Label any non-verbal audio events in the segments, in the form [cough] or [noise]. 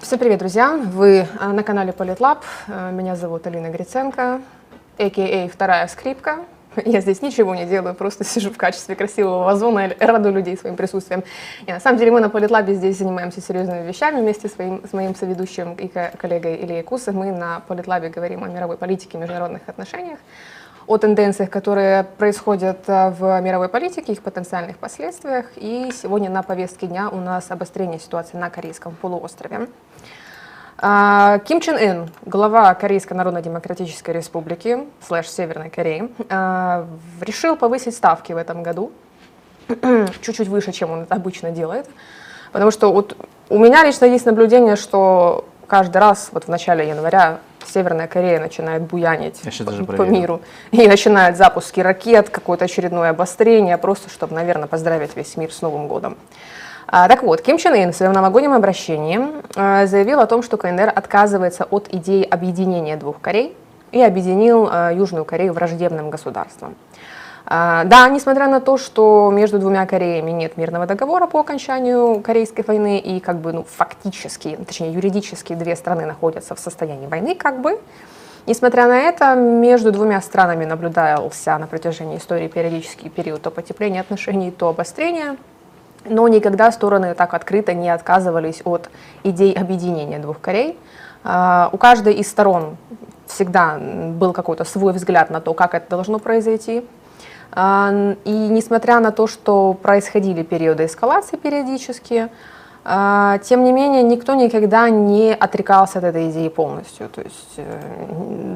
Всем привет, друзья! Вы э, на канале Политлаб. Э, Меня зовут Алина Гриценко, а.к.а. вторая скрипка. [laughs] Я здесь ничего не делаю, просто [laughs] сижу в качестве красивого вазона и радую людей своим присутствием. И на самом деле мы на Политлабе здесь занимаемся серьезными вещами вместе с, своим, с моим соведущим и ко- коллегой Ильей Кусов. Мы на Политлабе говорим о мировой политике международных отношениях, о тенденциях, которые происходят э, в мировой политике, их потенциальных последствиях. И сегодня на повестке дня у нас обострение ситуации на Корейском полуострове. А, Ким Чен Ын, глава Корейской Народно-Демократической Республики, слэш Северной Кореи, а, решил повысить ставки в этом году, [clears throat] чуть-чуть выше, чем он обычно делает. Потому что вот у меня лично есть наблюдение, что каждый раз вот в начале января Северная Корея начинает буянить по, по миру. И начинает запуски ракет, какое-то очередное обострение, просто чтобы, наверное, поздравить весь мир с Новым годом. А, так вот, Ким Чен Ын в своем новогоднем обращении а, заявил о том, что КНДР отказывается от идеи объединения двух Корей и объединил а, Южную Корею враждебным государством. А, Да, несмотря на то, что между двумя Кореями нет мирного договора по окончанию Корейской войны, и как бы, ну, фактически, точнее, юридически две страны находятся в состоянии войны, как бы, Несмотря на это, между двумя странами наблюдался на протяжении истории периодический период то потепления отношений, то обострения. Но никогда стороны так открыто не отказывались от идей объединения двух Корей. А, У каждой из сторон всегда был какой-то свой взгляд на то, как это должно произойти. А, И несмотря на то, что происходили периоды эскалации периодически, тем не менее, никто никогда не отрекался от этой идеи полностью. То есть, э,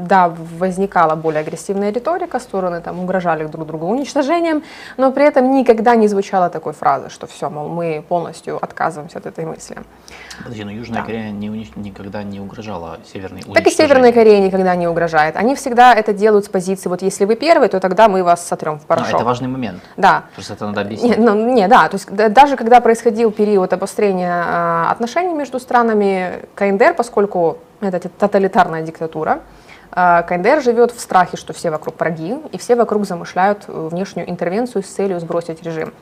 да, возникала более агрессивная риторика, стороны там угрожали друг другу уничтожением, но при этом никогда не звучало такой фразы, что все, мол, мы полностью отказываемся от этой мысли. Подожди, но Южная Да. Корея не унич- никогда не угрожала Северной Так и Северная Корея никогда не угрожает. Они всегда это делают с позиции, вот если вы первый, то тогда мы вас сотрем в Но порошок. это важный момент. Да. Просто это надо Не, объяснить. ну, не, да, то есть да- даже когда происходил период обострения а, отношений между странами, КНДР, поскольку это тоталитарная диктатура, а, КНДР живет в страхе, что все вокруг враги, и все вокруг замышляют внешнюю интервенцию с целью сбросить режим.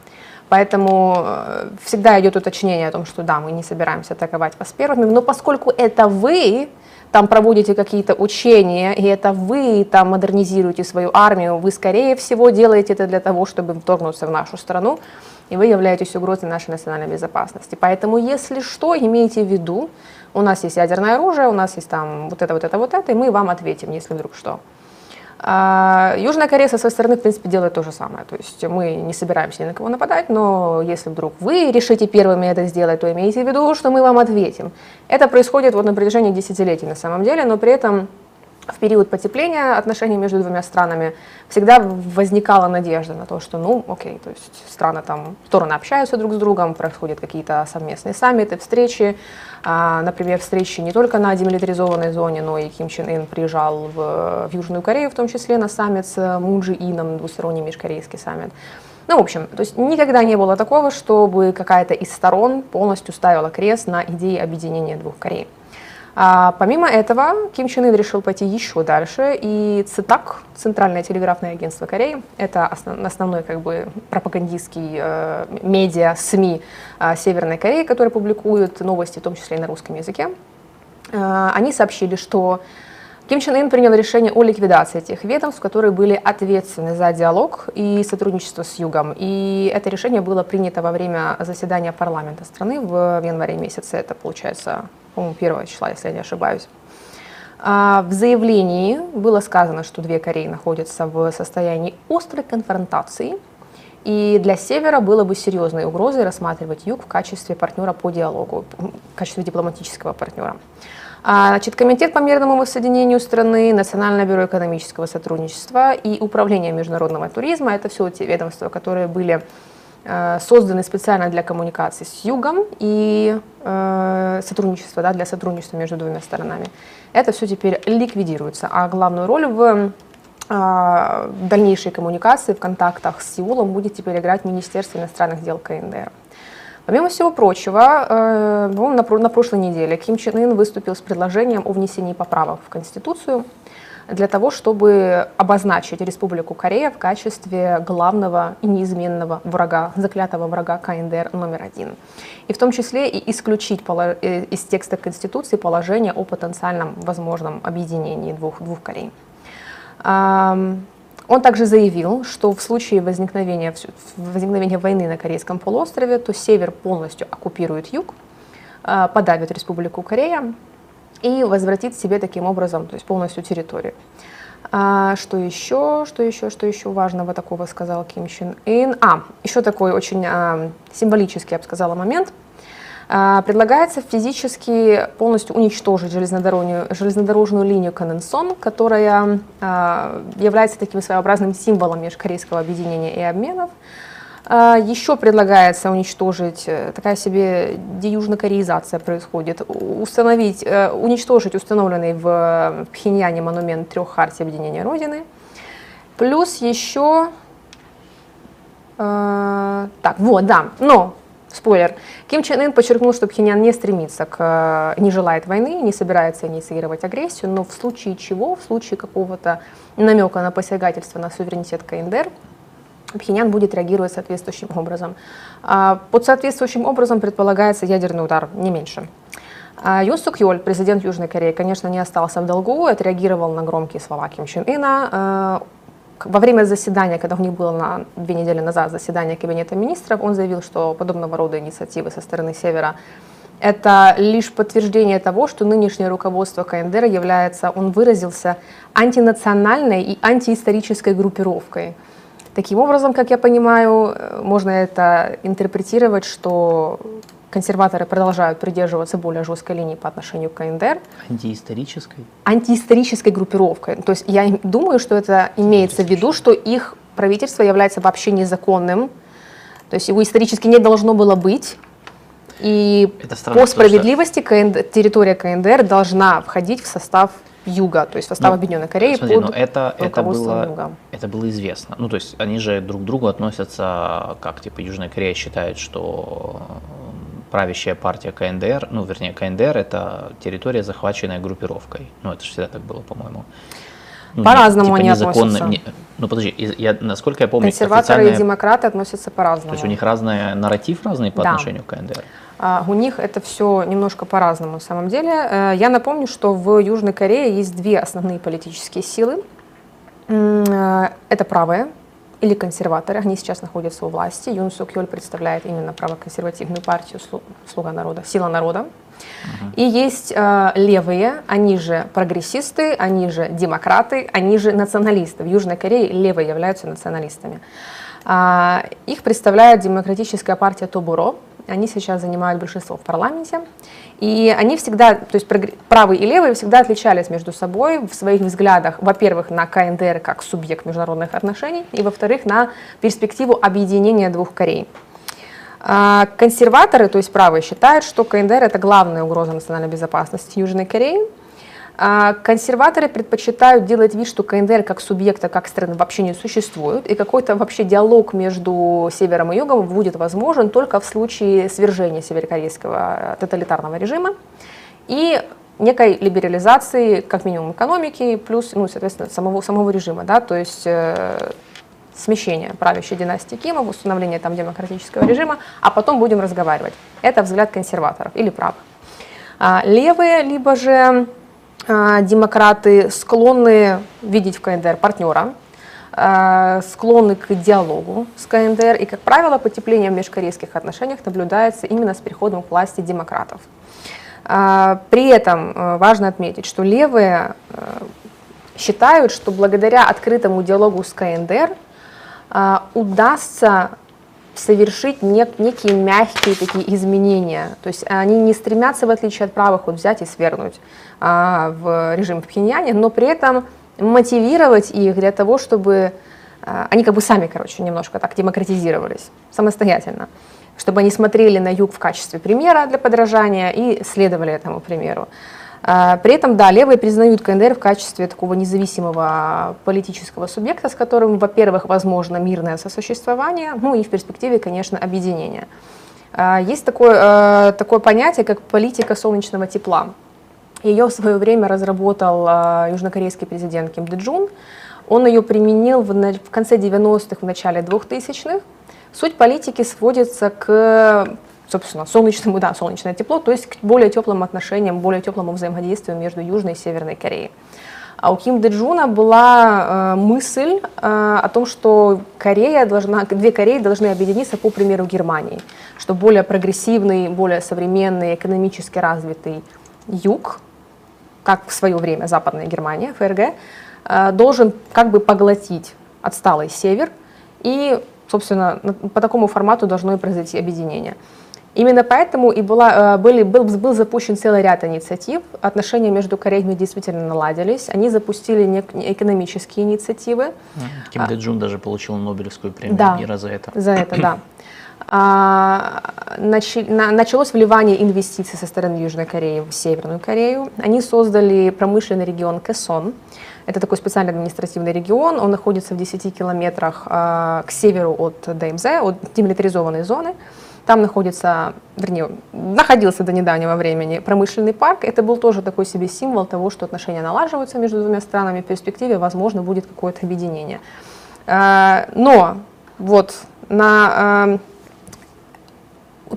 Поэтому э, всегда идет уточнение о том, что да, мы не собираемся атаковать вас первыми, но поскольку это вы там проводите какие-то учения, и это вы там модернизируете свою армию, вы скорее всего делаете это для того, чтобы вторгнуться в нашу страну, и вы являетесь угрозой нашей национальной безопасности. Поэтому, если что, имейте в виду, у нас есть ядерное оружие, у нас есть там вот это, вот это, вот это, и мы вам ответим, если вдруг что. А, Южная Корея со своей стороны, в принципе, делает то же самое. То есть мы не собираемся ни на кого нападать, но если вдруг вы решите первыми это сделать, то имейте в виду, что мы вам ответим. Это происходит вот на протяжении десятилетий на самом деле, но при этом в период потепления отношений между двумя странами всегда возникала надежда на то, что, ну, окей, то есть страны там, стороны общаются друг с другом, происходят какие-то совместные саммиты, встречи, А, например, встречи не только на демилитаризованной зоне, но и Ким Чен Ын приезжал в, в Южную Корею, в том числе на саммит с Мун Джи Ином, двусторонний межкорейский саммит. Ну, в общем, то есть никогда не было такого, чтобы какая-то из сторон полностью ставила крест на идее объединения двух Корей. А, помимо этого, Ким Чен Ын решил пойти еще дальше, и ЦИТАК, Центральное телеграфное агентство Кореи, это основ- основной как бы пропагандистский э, медиа, СМИ э, Северной Кореи, который публикует новости, в том числе и на русском языке, э, они сообщили, что Ким Чен Ын принял решение о ликвидации тех ведомств, которые были ответственны за диалог и сотрудничество с Югом. И это решение было принято во время заседания парламента страны в январе месяце. Это получается, по-моему, 1 числа, если я не ошибаюсь. А, В заявлении было сказано, что две Кореи находятся в состоянии острой конфронтации, и для Севера было бы серьезной угрозой рассматривать Юг в качестве партнера по диалогу, в качестве дипломатического партнера. А, Значит, Комитет по мирному воссоединению страны, Национальное бюро экономического сотрудничества и Управление международного туризма – это все те ведомства, которые были созданы специально для коммуникации с Югом и э, сотрудничества, да, для сотрудничества между двумя сторонами. Это все теперь ликвидируется, а главную роль в э, дальнейшей коммуникации, в контактах с Сеулом будет теперь играть Министерство иностранных дел КНДР. Помимо всего прочего, э, ну, на, на прошлой неделе Ким Чен Ын выступил с предложением о внесении поправок в Конституцию, для того, чтобы обозначить Республику Корея в качестве главного и неизменного врага, заклятого врага КНДР номер один. И в том числе и исключить э, из текста Конституции положение о потенциальном возможном объединении двух, двух Корей. Он также заявил, что в случае возникновения, возникновения войны на Корейском полуострове, то север полностью оккупирует юг, а, подавит Республику Корея и возвратит себе таким образом то есть полностью территорию. А, что еще, что еще, что еще важного такого сказал Ким Чен Ын? А, еще такой очень а, символический, я бы сказала, момент – а, предлагается физически полностью уничтожить железнодорожную, железнодорожную линию Каненсон, которая а, является таким своеобразным символом межкорейского объединения и обменов. А, Еще предлагается уничтожить, э, такая себе деюжнокореизация происходит, установить, э, уничтожить установленный в Пхеньяне монумент трех хартий объединения Родины. Плюс еще, э, так, вот, да, но Спойлер. Ким Чен Ын подчеркнул, что Пхеньян не стремится к, не желает войны, не собирается инициировать агрессию, но в случае чего, в случае какого-то намека на посягательство на суверенитет КНДР, Пхеньян будет реагировать соответствующим образом. А, под соответствующим образом предполагается ядерный удар, не меньше. А, Юн Сук Йоль, президент Южной Кореи, конечно, не остался в долгу, отреагировал на громкие слова Ким Чен Ына, а, во время заседания, когда у них было на две недели назад заседание Кабинета министров, он заявил, что подобного рода инициативы со стороны Севера это лишь подтверждение того, что нынешнее руководство КНДР является, он выразился, антинациональной и антиисторической группировкой. Таким образом, как я понимаю, можно это интерпретировать, что консерваторы продолжают придерживаться более жесткой линии по отношению к КНДР. Антиисторической? Антиисторической группировкой. То есть я думаю, что это имеется в виду, что их правительство является вообще незаконным, то есть его исторически не должно было быть. И странно, по справедливости КНД, территория КНДР должна входить в состав Юга, то есть состав ну, Объединенной Кореи смотри, под но это, это было, Юга. Это было известно. Ну, то есть они же друг к другу относятся, как типа Южная Корея считает, что правящая партия КНДР, ну, вернее, КНДР – это территория, захваченная группировкой. Ну, это же всегда так было, по-моему. Ну, по-разному типа они относятся. Не, ну, подожди, я, насколько я помню, Консерваторы и демократы относятся по-разному. То есть у них разный нарратив разный по да. отношению к КНДР? А, у них это все немножко по-разному на самом деле. Э, я напомню, что в Южной Корее есть две основные политические силы. Э, это правые, или консерваторы, они сейчас находятся у власти. Юн Сук Йоль представляет именно правоконсервативную партию «Слуга народа», «Сила народа». Uh-huh. И есть э, левые, они же прогрессисты, они же демократы, они же националисты. В Южной Корее левые являются националистами. А, их представляет демократическая партия Тобуро. Они сейчас занимают большинство в парламенте. И они всегда, то есть правые и левые всегда отличались между собой в своих взглядах, во-первых, на КНДР как субъект международных отношений, и во-вторых, на перспективу объединения двух Корей. А, консерваторы, то есть правые, считают, что КНДР это главная угроза национальной безопасности Южной Кореи, консерваторы предпочитают делать вид, что КНДР как субъекта, как страны вообще не существует, и какой-то вообще диалог между севером и югом будет возможен только в случае свержения северокорейского тоталитарного режима и некой либерализации, как минимум, экономики, плюс, ну, соответственно, самого, самого режима, да, то есть э, смещение правящей династии Кимов, установление там демократического режима, а потом будем разговаривать. Это взгляд консерваторов или правых. А левые, либо же а, демократы склонны видеть в КНДР партнера, а, склонны к диалогу с КНДР, и, как правило, потепление в межкорейских отношениях наблюдается именно с приходом к власти демократов. А, при этом важно отметить, что левые считают, что благодаря открытому диалогу с КНДР удастся совершить нек, некие мягкие такие изменения. То есть они не стремятся, в отличие от правых, вот взять и свергнуть а, в режим в Пхеньяне, но при этом мотивировать их для того, чтобы а, они как бы сами, короче, немножко так демократизировались самостоятельно, чтобы они смотрели на юг в качестве примера для подражания и следовали этому примеру. А, при этом, да, левые признают КНДР в качестве такого независимого политического субъекта, с которым, во-первых, возможно мирное сосуществование, ну и в перспективе, конечно, объединение. А, есть такое, а, такое понятие, как политика солнечного тепла. Ее в свое время разработал южнокорейский президент Ким Дэ Джун. Он ее применил в конце 90-х, в начале 2000-х. Суть политики сводится к собственно, солнечному, да, солнечное тепло, то есть к более теплым отношениям, более теплому взаимодействию между Южной и Северной Кореей. А у Ким Дэджуна была э, мысль э, о том, что Корея должна, две Кореи должны объединиться по примеру Германии, что более прогрессивный, более современный, экономически развитый юг, как в свое время Западная Германия, ФРГ, э, должен как бы поглотить отсталый север, и, собственно, по такому формату должно и произойти объединение. Именно поэтому и была, э, были, был, был запущен целый ряд инициатив. Отношения между Кореями действительно наладились. Они запустили экономические инициативы. Ким Дэ Джун даже получил Нобелевскую премию да, мира за это. За это, да. А, началось вливание инвестиций со стороны Южной Кореи в Северную Корею. Они создали промышленный регион Кэсон. Это такой специальный административный регион. Он находится в 10 километрах а, к северу от ДМЗ, от демилитаризованной зоны. Там находится, вернее, находился до недавнего времени промышленный парк. Это был тоже такой себе символ того, что отношения налаживаются между двумя странами. В перспективе, возможно, будет какое-то объединение. А, но вот на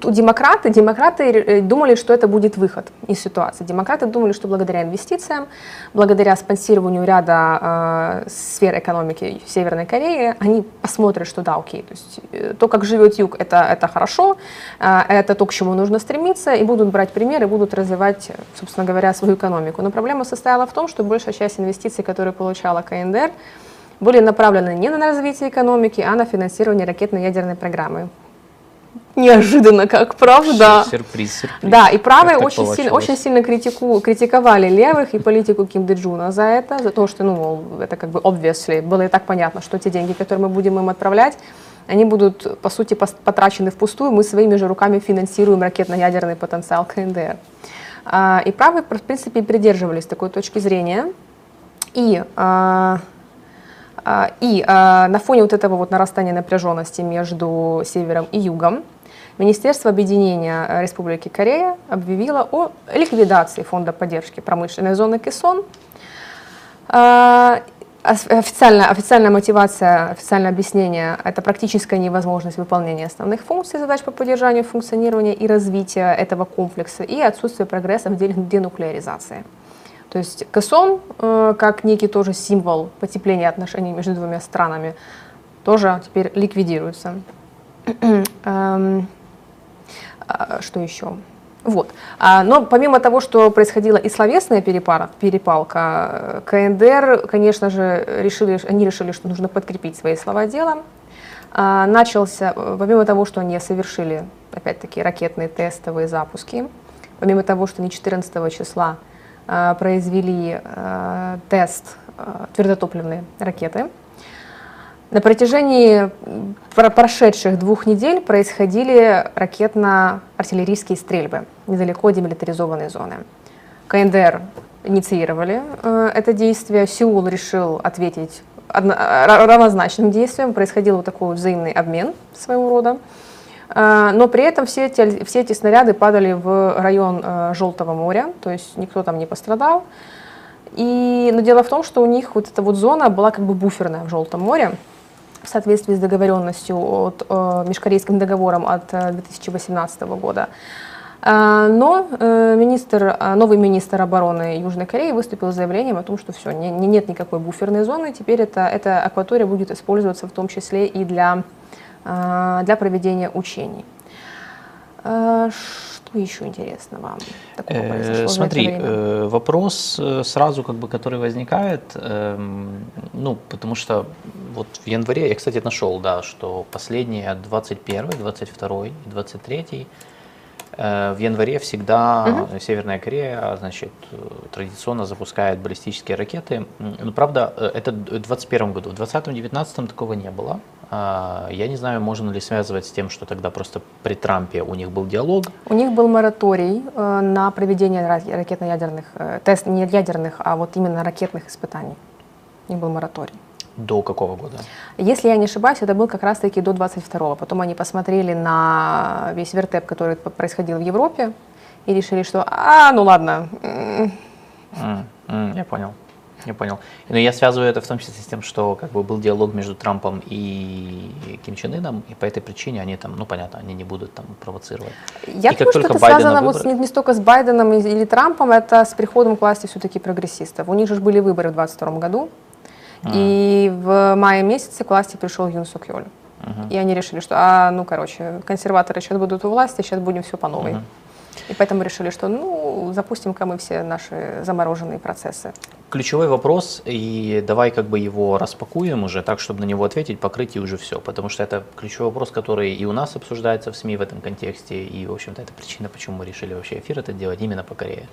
у демократы, демократы э, думали, что это будет выход из ситуации. Демократы думали, что благодаря инвестициям, благодаря спонсированию ряда э, сфер экономики Северной Кореи, они посмотрят, что да, окей, то есть э, то, как живет юг, это, это хорошо, э, это то, к чему нужно стремиться, и будут брать примеры, будут развивать, собственно говоря, свою экономику. Но проблема состояла в том, что большая часть инвестиций, которые получала КНДР, были направлены не на развитие экономики, а на финансирование ракетно-ядерной программы неожиданно, как правда. Сюрприз, сюрприз. Да, и правые очень сильно, очень сильно критику, критиковали левых и политику Ким Дэ Джуна за это, за то, что, ну, это как бы obviously, было и так понятно, что те деньги, которые мы будем им отправлять, они будут, по сути, потрачены впустую, мы своими же руками финансируем ракетно-ядерный потенциал КНДР. А, и правые, в принципе, придерживались такой точки зрения. И а, а, и на фоне вот этого вот нарастания напряженности между севером и югом Министерство объединения э, Республики Корея объявило о ликвидации фонда поддержки промышленной зоны Кесон. А, официальная, официальная мотивация, официальное объяснение – это практическая невозможность выполнения основных функций задач по поддержанию функционирования и развития этого комплекса и отсутствие прогресса в деле денуклеаризации. То есть Кэсон, э, как некий тоже символ потепления отношений между двумя странами, тоже теперь ликвидируется. [clears throat] А, что еще? Вот. А, но помимо того, что происходила и словесная перепара, перепалка, КНДР, конечно же, решили, они решили, что нужно подкрепить свои слова делом. А, начался, помимо того, что они совершили, опять-таки, ракетные тестовые запуски, помимо того, что они 14 числа произвели тест твердотопливной ракеты, на протяжении прошедших двух недель происходили ракетно-артиллерийские стрельбы недалеко от демилитаризованной зоны. КНДР инициировали э, это действие, Сеул решил ответить одно, равнозначным действием, происходил вот такой взаимный обмен своего рода. Э, но при этом все эти, все эти снаряды падали в район э, Желтого моря, то есть никто там не пострадал. И, но дело в том, что у них вот эта вот зона была как бы буферная в Желтом море, в соответствии с договоренностью от э, межкорейским договором от 2018 э, года. Э, но министр, новый министр обороны Южной Кореи выступил с заявлением о том, что все, не, не, нет никакой буферной зоны, теперь это, эта акватория будет использоваться в том числе и для, для проведения учений еще интересного такого э, Смотри, э, вопрос э, сразу, как бы, который возникает, э, ну, потому что вот в январе, я, кстати, нашел, да, что последние 21, 22 и 23 э, в январе всегда угу. Северная Корея, значит, традиционно запускает баллистические ракеты. Но правда, э, это в 2021 году. В 2020-2019 такого не было. А, я не знаю, можно ли связывать с тем, что тогда просто при Трампе у них был диалог. У них был мораторий э, на проведение ракетно-ядерных, э, тест не ядерных, а вот именно ракетных испытаний. У них был мораторий. До какого года? Если я не ошибаюсь, это был как раз-таки до 22-го. Потом они посмотрели на весь вертеп, который происходил в Европе, и решили, что, а, ну ладно, Mm, mm, я понял. Я понял. Но я связываю это в том числе с тем, что как бы был диалог между Трампом и Ким Чен Ыном, и по этой причине они там, ну понятно, они не будут там провоцировать. Я и думаю, что это связано выборы... вот не, не столько с Байденом или Трампом, это с приходом к власти все-таки прогрессистов. У них же были выборы в 2022 году, а. и в мае месяце к власти пришел Юн Сук Йоль. Uh-huh. И они решили, что, а, ну, короче, консерваторы сейчас будут у власти, сейчас будем все по новой. Uh-huh. И поэтому решили, что ну, запустим-ка мы все наши замороженные процессы. Ключевой вопрос, и давай как бы его распакуем уже так, чтобы на него ответить, покрыть и уже все. Потому что это ключевой вопрос, который и у нас обсуждается в СМИ в этом контексте, и, в общем-то, это причина, почему мы решили вообще эфир это делать именно по Корее.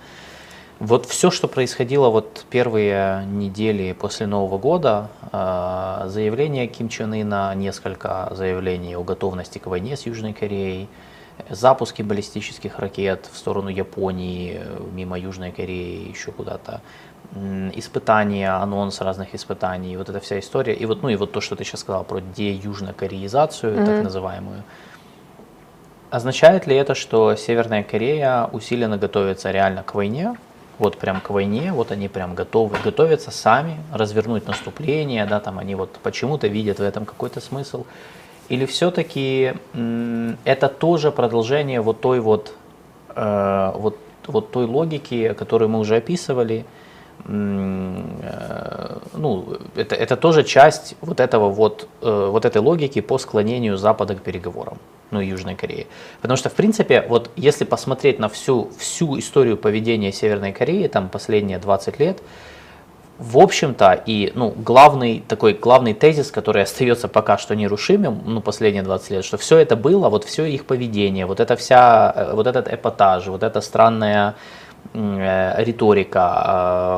Вот все, что происходило вот первые недели после Нового года, а, заявление Ким Чен Ына, несколько заявлений о готовности к войне с Южной Кореей, запуски баллистических ракет в сторону Японии, мимо Южной Кореи, еще куда-то, испытания, анонс разных испытаний, вот эта вся история. И вот, ну и вот то, что ты сейчас сказал про деюжнокореизацию, mm-hmm. так называемую. Означает ли это, что Северная Корея усиленно готовится реально к войне? Вот прям к войне, вот они прям готовы, готовятся сами развернуть наступление, да, там они вот почему-то видят в этом какой-то смысл. Или все-таки это тоже продолжение вот той вот, э, вот, вот той логики, которую мы уже описывали, э, ну, это, это тоже часть вот, этого вот, э, вот этой логики по склонению Запада к переговорам, ну Южной Кореи. Потому что, в принципе, вот если посмотреть на всю, всю историю поведения Северной Кореи, там последние 20 лет, в общем-то, и ну, главный такой главный тезис, который остается пока что нерушимым, ну, последние 20 лет, что все это было, вот все их поведение, вот это вся, э, вот этот эпатаж, вот эта странная э, риторика,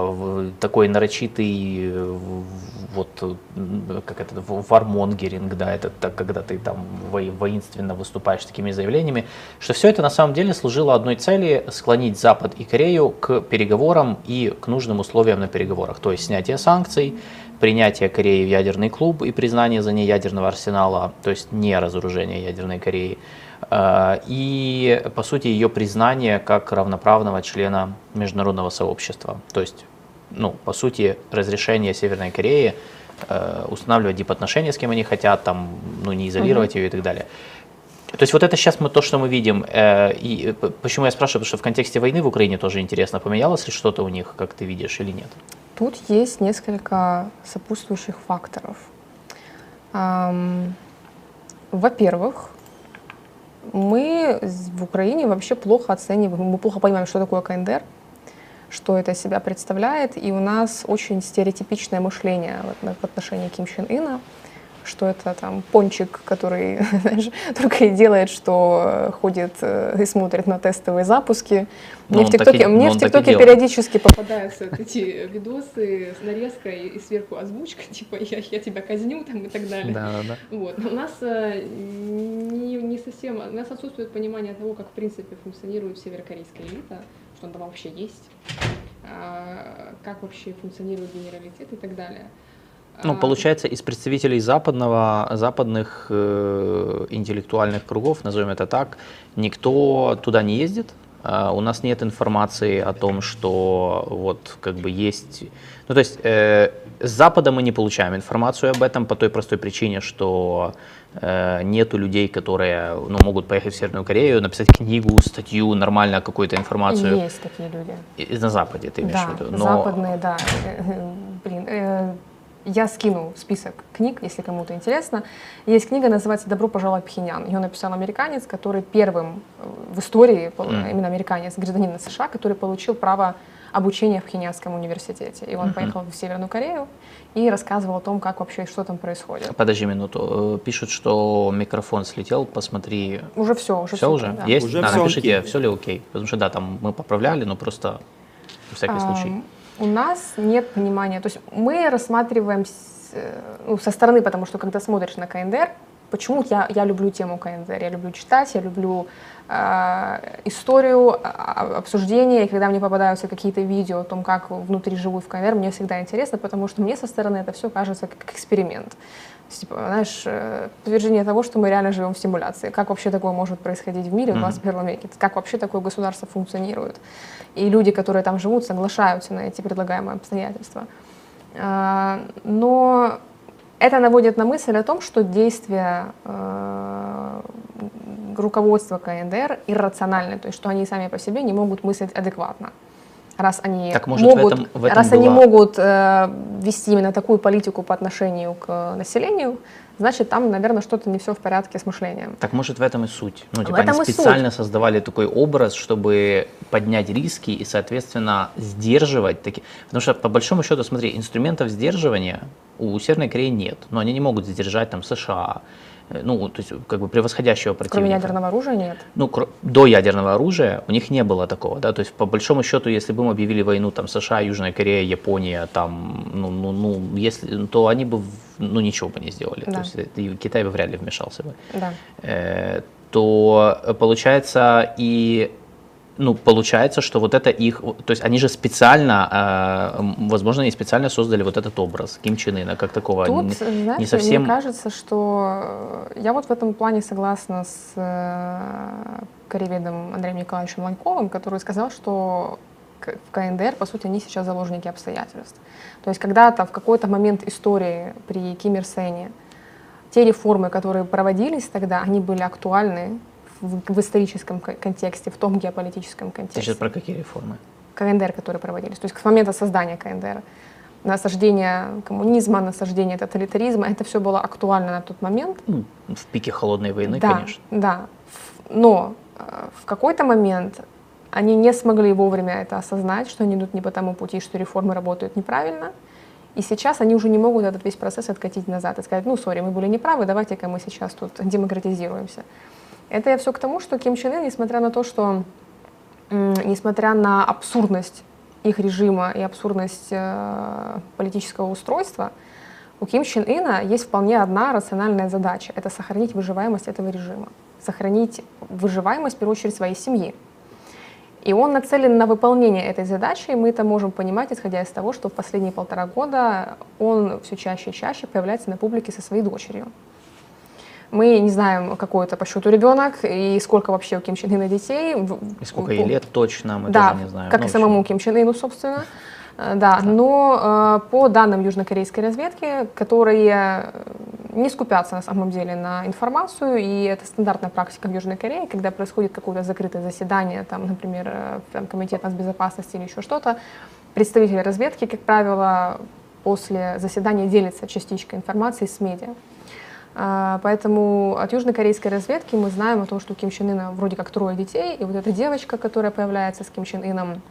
э, такой нарочитый вот как это вармонгеринг, да, это так, когда ты там воинственно выступаешь такими заявлениями, что все это на самом деле служило одной цели склонить Запад и Корею к переговорам и к нужным условиям на переговорах, то есть снятие санкций, принятие Кореи в ядерный клуб и признание за ней ядерного арсенала, то есть не разоружение ядерной Кореи, э, и, по сути, ее признание как равноправного члена международного сообщества. То есть ну, по сути, разрешение Северной Кореи э, устанавливать дипотношения с кем они хотят, там, ну, не изолировать mm-hmm. ее и так далее. То есть вот это сейчас мы то, что мы видим. Э, и почему я спрашиваю, потому что в контексте войны в Украине тоже интересно, поменялось ли что-то у них, как ты видишь, или нет? Тут есть несколько сопутствующих факторов. Эм, во-первых, мы в Украине вообще плохо оцениваем, мы плохо понимаем, что такое КНДР что это себя представляет, и у нас очень стереотипичное мышление в отношении Ким Чен Ына, что это там пончик, который [laughs] знаешь, только и делает, что ходит э, и смотрит на тестовые запуски. Мне в ТикТоке, мне в ТикТоке периодически попадаются эти [laughs] видосы с нарезкой и сверху озвучка, типа я, я тебя казню там и так далее. Да, да. Вот. Но у нас э, не, не совсем, у нас отсутствует понимание того, как в принципе функционирует северокорейская элита что она вообще есть, а, как вообще функционирует генералитет и так далее. Ну, а, получается, из представителей западного, западных э, интеллектуальных кругов, назовем это так, никто туда не ездит. Uh, у нас нет информации о том, что вот как бы есть... Ну, то есть э, с Запада мы не получаем информацию об этом по той простой причине, что Э, нету людей, которые ну, могут поехать в Северную Корею, написать книгу, статью, нормально какую-то информацию. Есть такие люди. И, на Западе, ты имеешь да, в виду? Но... западные, да. Блин, э, я скину список книг, если кому-то интересно. Есть книга, называется «Добро пожаловать в Пхеньян». Ее написал американец, который первым в истории, mm. именно американец, гражданин США, который получил право обучения в Пхеньянском университете. И он mm-hmm. поехал в Северную Корею и рассказывал о том, как вообще и что там происходит. Подожди минуту. Э, пишут, что микрофон слетел, посмотри. Уже все, уже все. уже? Да. Есть? Уже да, все напишите, окей. все ли окей. Потому что да, там мы поправляли, но просто на всякий а, случай. У нас нет понимания. То есть мы рассматриваем э, ну, со стороны, потому что когда смотришь на КНДР, почему я, я люблю тему КНДР, я люблю читать, я люблю э, историю, э, обсуждения, и когда мне попадаются какие-то видео о том, как внутри живут в КНДР, мне всегда интересно, потому что мне со стороны это все кажется как эксперимент. Типа, знаешь, э, подтверждение того, что мы реально живем в симуляции. Как вообще такое может происходить в мире в 21 веке? Как вообще такое государство функционирует? И люди, которые там живут, соглашаются на эти предлагаемые обстоятельства. А, но это наводит на мысль о том, что действия э, руководства КНДР иррациональны, то есть что они сами по себе не могут мыслить адекватно раз они так, может, могут, в этом, в этом раз была... они могут э, вести именно такую политику по отношению к населению, значит, там, наверное, что-то не все в порядке с мышлением. Так может в этом и суть. Ну, типа, они специально суть. создавали такой образ, чтобы поднять риски и, соответственно, сдерживать такие. Потому что, по большому счету, смотри, инструментов сдерживания у Северной Кореи нет. Но они не могут сдержать там США, ну, то есть как бы превосходящего противника. Кроме ядерного оружия нет? Ну, до ядерного оружия у них не было такого, да, то есть по большому счету, если бы мы объявили войну там США, Южная Корея, Япония, там, ну, ну, ну если, то они бы, ну, ничего бы не сделали, да. то есть и Китай бы вряд ли вмешался бы. Да. Э, то получается и ну, получается, что вот это их, то есть они же специально, э, возможно, они специально создали вот этот образ Ким Чен Ына как такого. Тут, не, знаете, не совсем... мне кажется, что я вот в этом плане согласна с э, корееведом Андреем Николаевичем Ланьковым, который сказал, что в КНДР, по сути, они сейчас заложники обстоятельств. То есть когда-то, в какой-то момент истории при Ким Ир Сене, те реформы, которые проводились тогда, они были актуальны в, в историческом контексте, в том геополитическом контексте. Ты сейчас про какие реформы? КНДР, которые проводились. То есть с момента создания КНДР. Насаждение коммунизма, насаждение тоталитаризма, это все было актуально на тот момент. Ну, в пике холодной войны, да, конечно. Да, но э, в какой-то момент они не смогли вовремя это осознать, что они идут не по тому пути, что реформы работают неправильно. И сейчас они уже не могут этот весь процесс откатить назад и сказать, ну, сори, мы были неправы, давайте-ка мы сейчас тут демократизируемся. Это я все к тому, что Ким Чен Ын, несмотря на то, что, несмотря на абсурдность их режима и абсурдность э, политического устройства, у Ким Чен Ына есть вполне одна рациональная задача — это сохранить выживаемость этого режима, сохранить выживаемость, в первую очередь, своей семьи. И он нацелен на выполнение этой задачи, и мы это можем понимать, исходя из того, что в последние полтора года он все чаще и чаще появляется на публике со своей дочерью. Мы не знаем, какой это по счету ребенок и сколько вообще у Ким Чен Ына детей. И сколько ей лет точно, мы да, тоже не знаем. как ну, и самому Ким Чен Ыну, собственно. [laughs] Э, да, но э, по данным южнокорейской разведки, которые не скупятся на самом деле на информацию, и это стандартная практика в Южной Корее, когда происходит какое-то закрытое заседание, там, например, э, там, комитет безопасности или еще что-то, представители разведки, как правило, после заседания делятся частичкой информации с медиа. А, поэтому от южнокорейской разведки мы знаем о том, что у Ким Чен Ына вроде как трое детей, и вот эта девочка, которая появляется с Ким Чен Ыном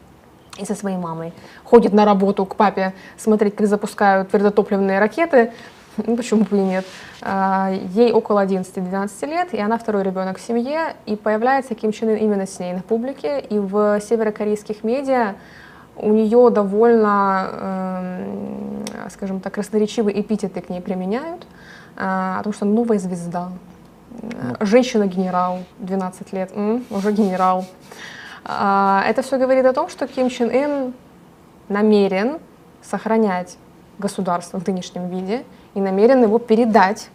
и со своей мамой, ходит на работу к папе смотреть, как запускают твердотопливные ракеты, [laughs] ну, почему бы и нет. А, ей около 11-12 лет, и она второй ребенок в семье, и появляется Ким Чен Ын именно с ней на публике, и в северокорейских медиа у нее довольно, э, скажем так, красноречивые эпитеты к ней применяют. А, о том, что новая звезда, ну. женщина-генерал, 12 лет, м, уже генерал. А, это все говорит о том, что Ким Чен Ын намерен сохранять государство в нынешнем виде и намерен его передать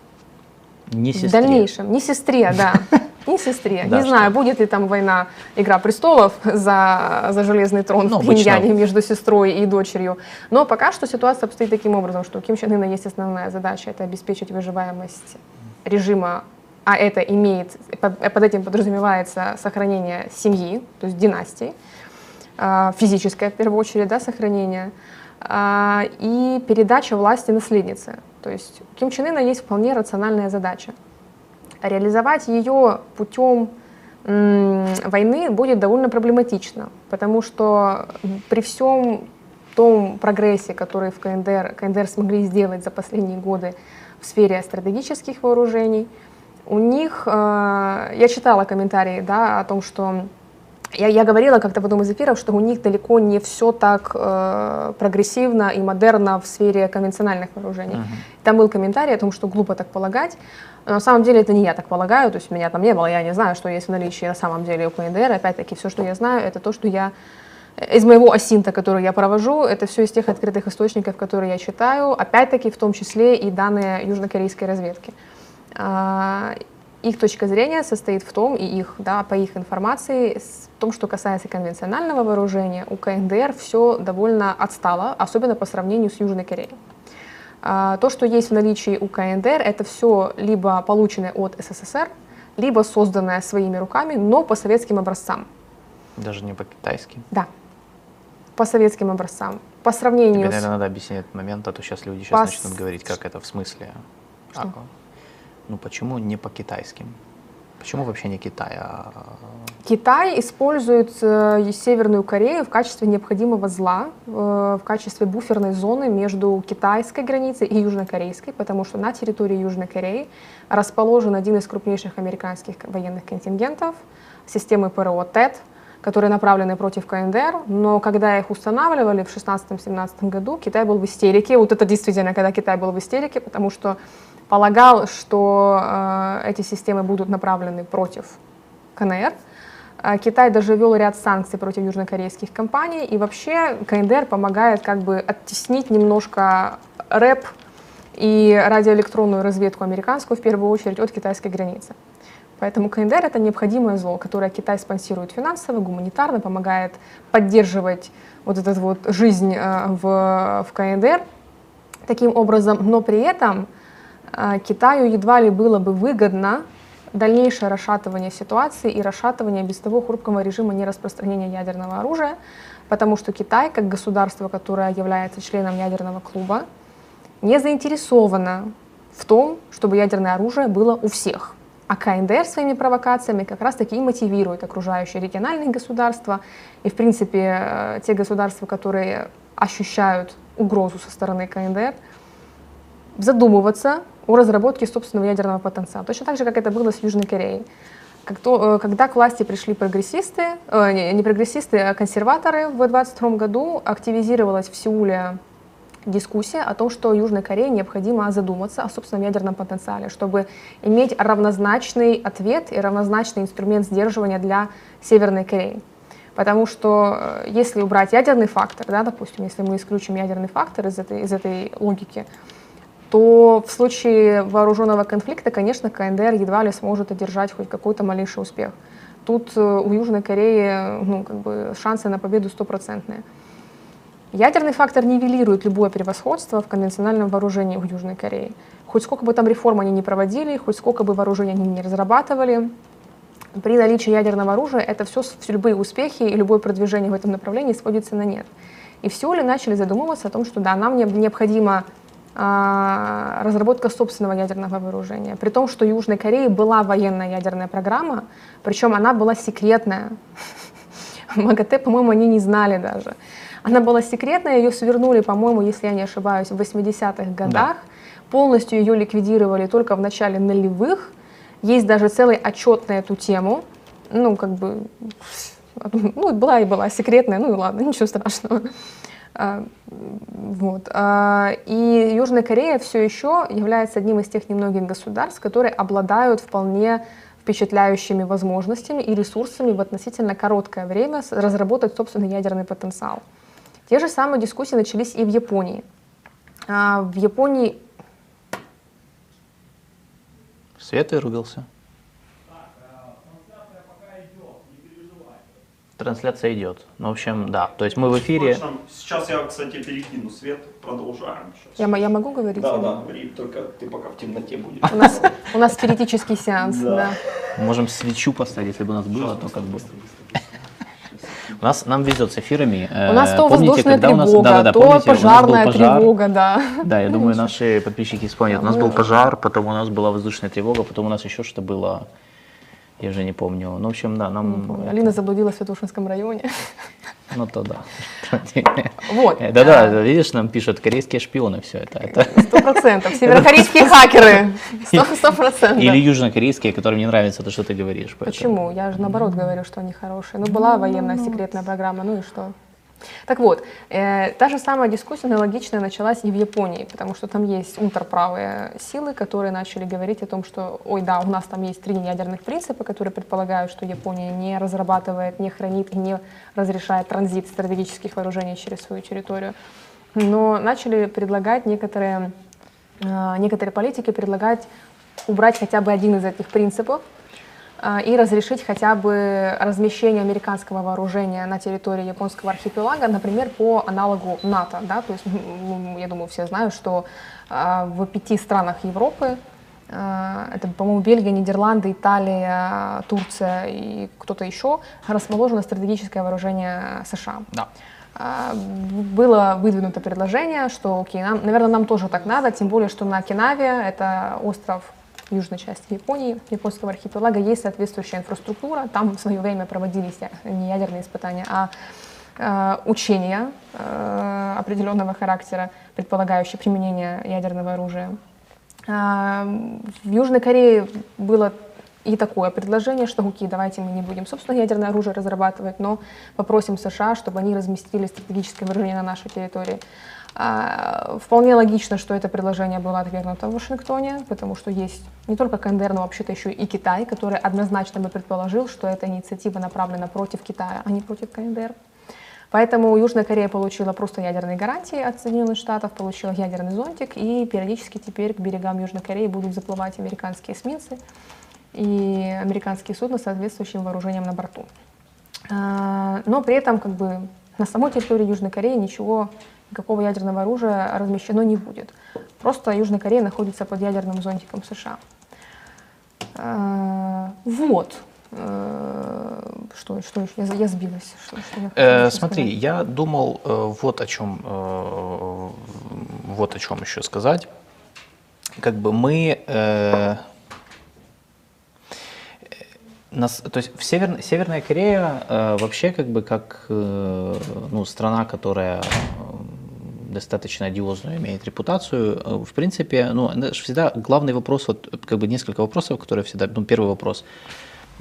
не в дальнейшем. Не сестре, да. [laughs] Не сестре. Не знаю, будет ли там война «Игра престолов» за, за железный трон ну, в Пиньяне между сестрой и дочерью. Но пока что ситуация обстоит таким образом, что у Ким Чен Ына есть основная задача — это обеспечить выживаемость режима а это имеет, под этим подразумевается сохранение семьи, то есть династии, а, физическое в первую очередь, да, сохранение, а, и передача власти наследнице. То есть у Ким Чен Ына есть вполне рациональная задача — реализовать ее путем войны будет довольно проблематично, потому что при всем том прогрессе, который в КНДР, КНДР смогли сделать за последние годы в сфере стратегических вооружений, у них, э, я читала комментарии да, о том, что я, я говорила как-то в одном из эфиров, что у них далеко не все так э, прогрессивно и модерно в сфере конвенциональных вооружений. Uh-huh. Там был комментарий о том, что глупо так полагать. На самом деле это не я так полагаю, то есть меня там не было, я не знаю, что есть в наличии на самом деле у КНДР. Опять-таки, все, что я знаю, это то, что я из моего осинта, который я провожу, это все из тех открытых источников, которые я читаю, опять-таки в том числе и данные южнокорейской разведки. А, их точка зрения состоит в том, и их, да, по их информации, в том, что касается конвенционального вооружения, у КНДР все довольно отстало, особенно по сравнению с Южной Кореей. А, то, что есть в наличии у КНДР, это все либо полученное от СССР, либо созданное своими руками, но по советским образцам. Даже не по-китайски? Да, по советским образцам. По сравнению Тебе, наверное, с... надо объяснить этот момент, а то сейчас люди сейчас по... начнут говорить, как это в смысле. Что? А, ну почему не по китайским? Почему вообще не Китай? А... Китай использует э, Северную Корею в качестве необходимого зла, э, в качестве буферной зоны между китайской границей и южнокорейской, потому что на территории Южной Кореи расположен один из крупнейших американских военных контингентов, системы ПРО ТЭТ, которые направлены против КНДР, но когда их устанавливали в 2016-2017 году, Китай был в истерике. Вот это действительно, когда Китай был в истерике, потому что полагал, что э, эти системы будут направлены против КНР. Э, Китай даже ввел ряд санкций против южнокорейских компаний, и вообще КНДР помогает как бы оттеснить немножко рэп и радиоэлектронную разведку американскую, в первую очередь, от китайской границы. Поэтому КНДР — это необходимое зло, которое Китай спонсирует финансово, гуманитарно, помогает поддерживать вот эту вот жизнь э, в, в КНДР таким образом, но при этом Китаю едва ли было бы выгодно дальнейшее расшатывание ситуации и расшатывание без того хрупкого режима нераспространения ядерного оружия, потому что Китай, как государство, которое является членом ядерного клуба, не заинтересовано в том, чтобы ядерное оружие было у всех. А КНДР своими провокациями как раз-таки и мотивирует окружающие региональные государства и, в принципе, э, те государства, которые ощущают угрозу со стороны КНДР, задумываться о разработке собственного ядерного потенциала. Точно так же, как это было с Южной Кореей. Э, когда к власти пришли прогрессисты, э, не прогрессисты, а консерваторы в 2022 году, активизировалась в Сеуле дискуссия о том, что Южной Корее необходимо задуматься о собственном ядерном потенциале, чтобы иметь равнозначный ответ и равнозначный инструмент сдерживания для Северной Кореи. Потому что э, если убрать ядерный фактор, да, допустим, если мы исключим ядерный фактор из этой, из этой логики, то в случае вооруженного конфликта, конечно, КНДР едва ли сможет одержать хоть какой-то малейший успех. Тут э, у Южной Кореи ну, как бы шансы на победу стопроцентные. Ядерный фактор нивелирует любое превосходство в конвенциональном вооружении у Южной Кореи. Хоть сколько бы там реформ они не проводили, хоть сколько бы вооружений они не разрабатывали, при наличии ядерного оружия это все, любые успехи и любое продвижение в этом направлении сводится на нет. И все ли начали задумываться о том, что да, нам необходима э, разработка собственного ядерного вооружения. При том, что у Южной Кореи была военная ядерная программа, причем она была секретная. [laughs] МАГАТЭ, по-моему, они не знали даже. Она была секретная, ее свернули, по-моему, если я не ошибаюсь, в 80-х годах. Да. Полностью ее ликвидировали только в начале нулевых. Есть даже целый отчет на эту тему. Ну, как бы, ну, была и была секретная, ну и ладно, [laughs] ничего страшного. А, вот. А, и Южная Корея все еще является одним из тех немногих государств, которые обладают вполне впечатляющими возможностями и ресурсами в относительно короткое время разработать собственный ядерный потенциал. Те же самые дискуссии начались и в Японии. А, в Японии... Свет вырубился. Трансляция идет. Ну, в общем, да. То есть мы в эфире. Сейчас я, кстати, перекину свет. Продолжаем. Я, я могу говорить? Да, да, говори. Только ты пока в темноте будешь. У нас, у нас спиритический сеанс, да. да. Можем свечу поставить, если бы у нас было, то как бы. У нас нам везет с эфирами. У нас то помните, воздушная тревога, нас, да, да, да, то помните, пожарная пожар, тревога, да. Да, я думаю, наши подписчики вспомнят. У нас был пожар, потом у нас была воздушная тревога, потом у нас еще что-то было. Я уже не помню. Ну, в общем, да, нам... Алина заблудилась в Светушинском районе. [laughs] Ну, то да. [laughs] Вот. Да-да, видишь, нам пишут корейские шпионы все это. Сто процентов. [laughs] Северокорейские хакеры. Сто процентов. Или южнокорейские, которым не нравится то, что ты говоришь. Почему? Я же наоборот говорю, что они хорошие. Ну, была военная секретная программа, ну и что? Так вот, э, та же самая дискуссия аналогичная началась и в Японии, потому что там есть ультраправые силы, которые начали говорить о том, что, ой, да, у нас там есть три ядерных принципа, которые предполагают, что Япония не разрабатывает, не хранит и не разрешает транзит стратегических вооружений через свою территорию. Но начали предлагать некоторые, э, некоторые политики предлагать убрать хотя бы один из этих принципов, и разрешить хотя бы размещение американского вооружения на территории японского архипелага, например, по аналогу НАТО. Да? То есть, я думаю, все знают, что а, в пяти странах Европы а, это, по-моему, Бельгия, Нидерланды, Италия, Турция и кто-то еще, расположено стратегическое вооружение США. Да. Было выдвинуто предложение, что, окей, нам, наверное, нам тоже так надо, тем более, что на Окинаве, это остров южной части Японии, японского архипелага, есть соответствующая инфраструктура. Там в свое время проводились не ядерные испытания, а э, учения э, определенного характера, предполагающие применение ядерного оружия. Э, в Южной Корее было и такое предложение, что окей, давайте мы не будем собственно ядерное оружие разрабатывать, но попросим США, чтобы они разместили стратегическое вооружение на нашей территории. А, вполне логично, что это предложение было отвергнуто в Вашингтоне, потому что есть не только КНДР, но вообще-то еще и Китай, который однозначно бы предположил, что эта инициатива направлена против Китая, а не против КНДР. Поэтому Южная Корея получила просто ядерные гарантии от Соединенных Штатов, получила ядерный зонтик, и периодически теперь к берегам Южной Кореи будут заплывать американские эсминцы и американские судна с соответствующим вооружением на борту. А, но при этом как бы на самой территории Южной Кореи ничего никакого ядерного оружия размещено не будет. Просто Южная Корея находится под ядерным зонтиком США. А, вот. Э, что, что еще? Я, я сбилась. Что, что я э, смотри, сказать? я думал э, вот о чем, э, вот о чем еще сказать. Как бы мы э, нас, то есть в Север, Северная Корея э, вообще как бы как э, ну, страна, которая достаточно одиозную имеет репутацию. Э, в принципе, ну, всегда главный вопрос, вот как бы несколько вопросов, которые всегда, ну, первый вопрос,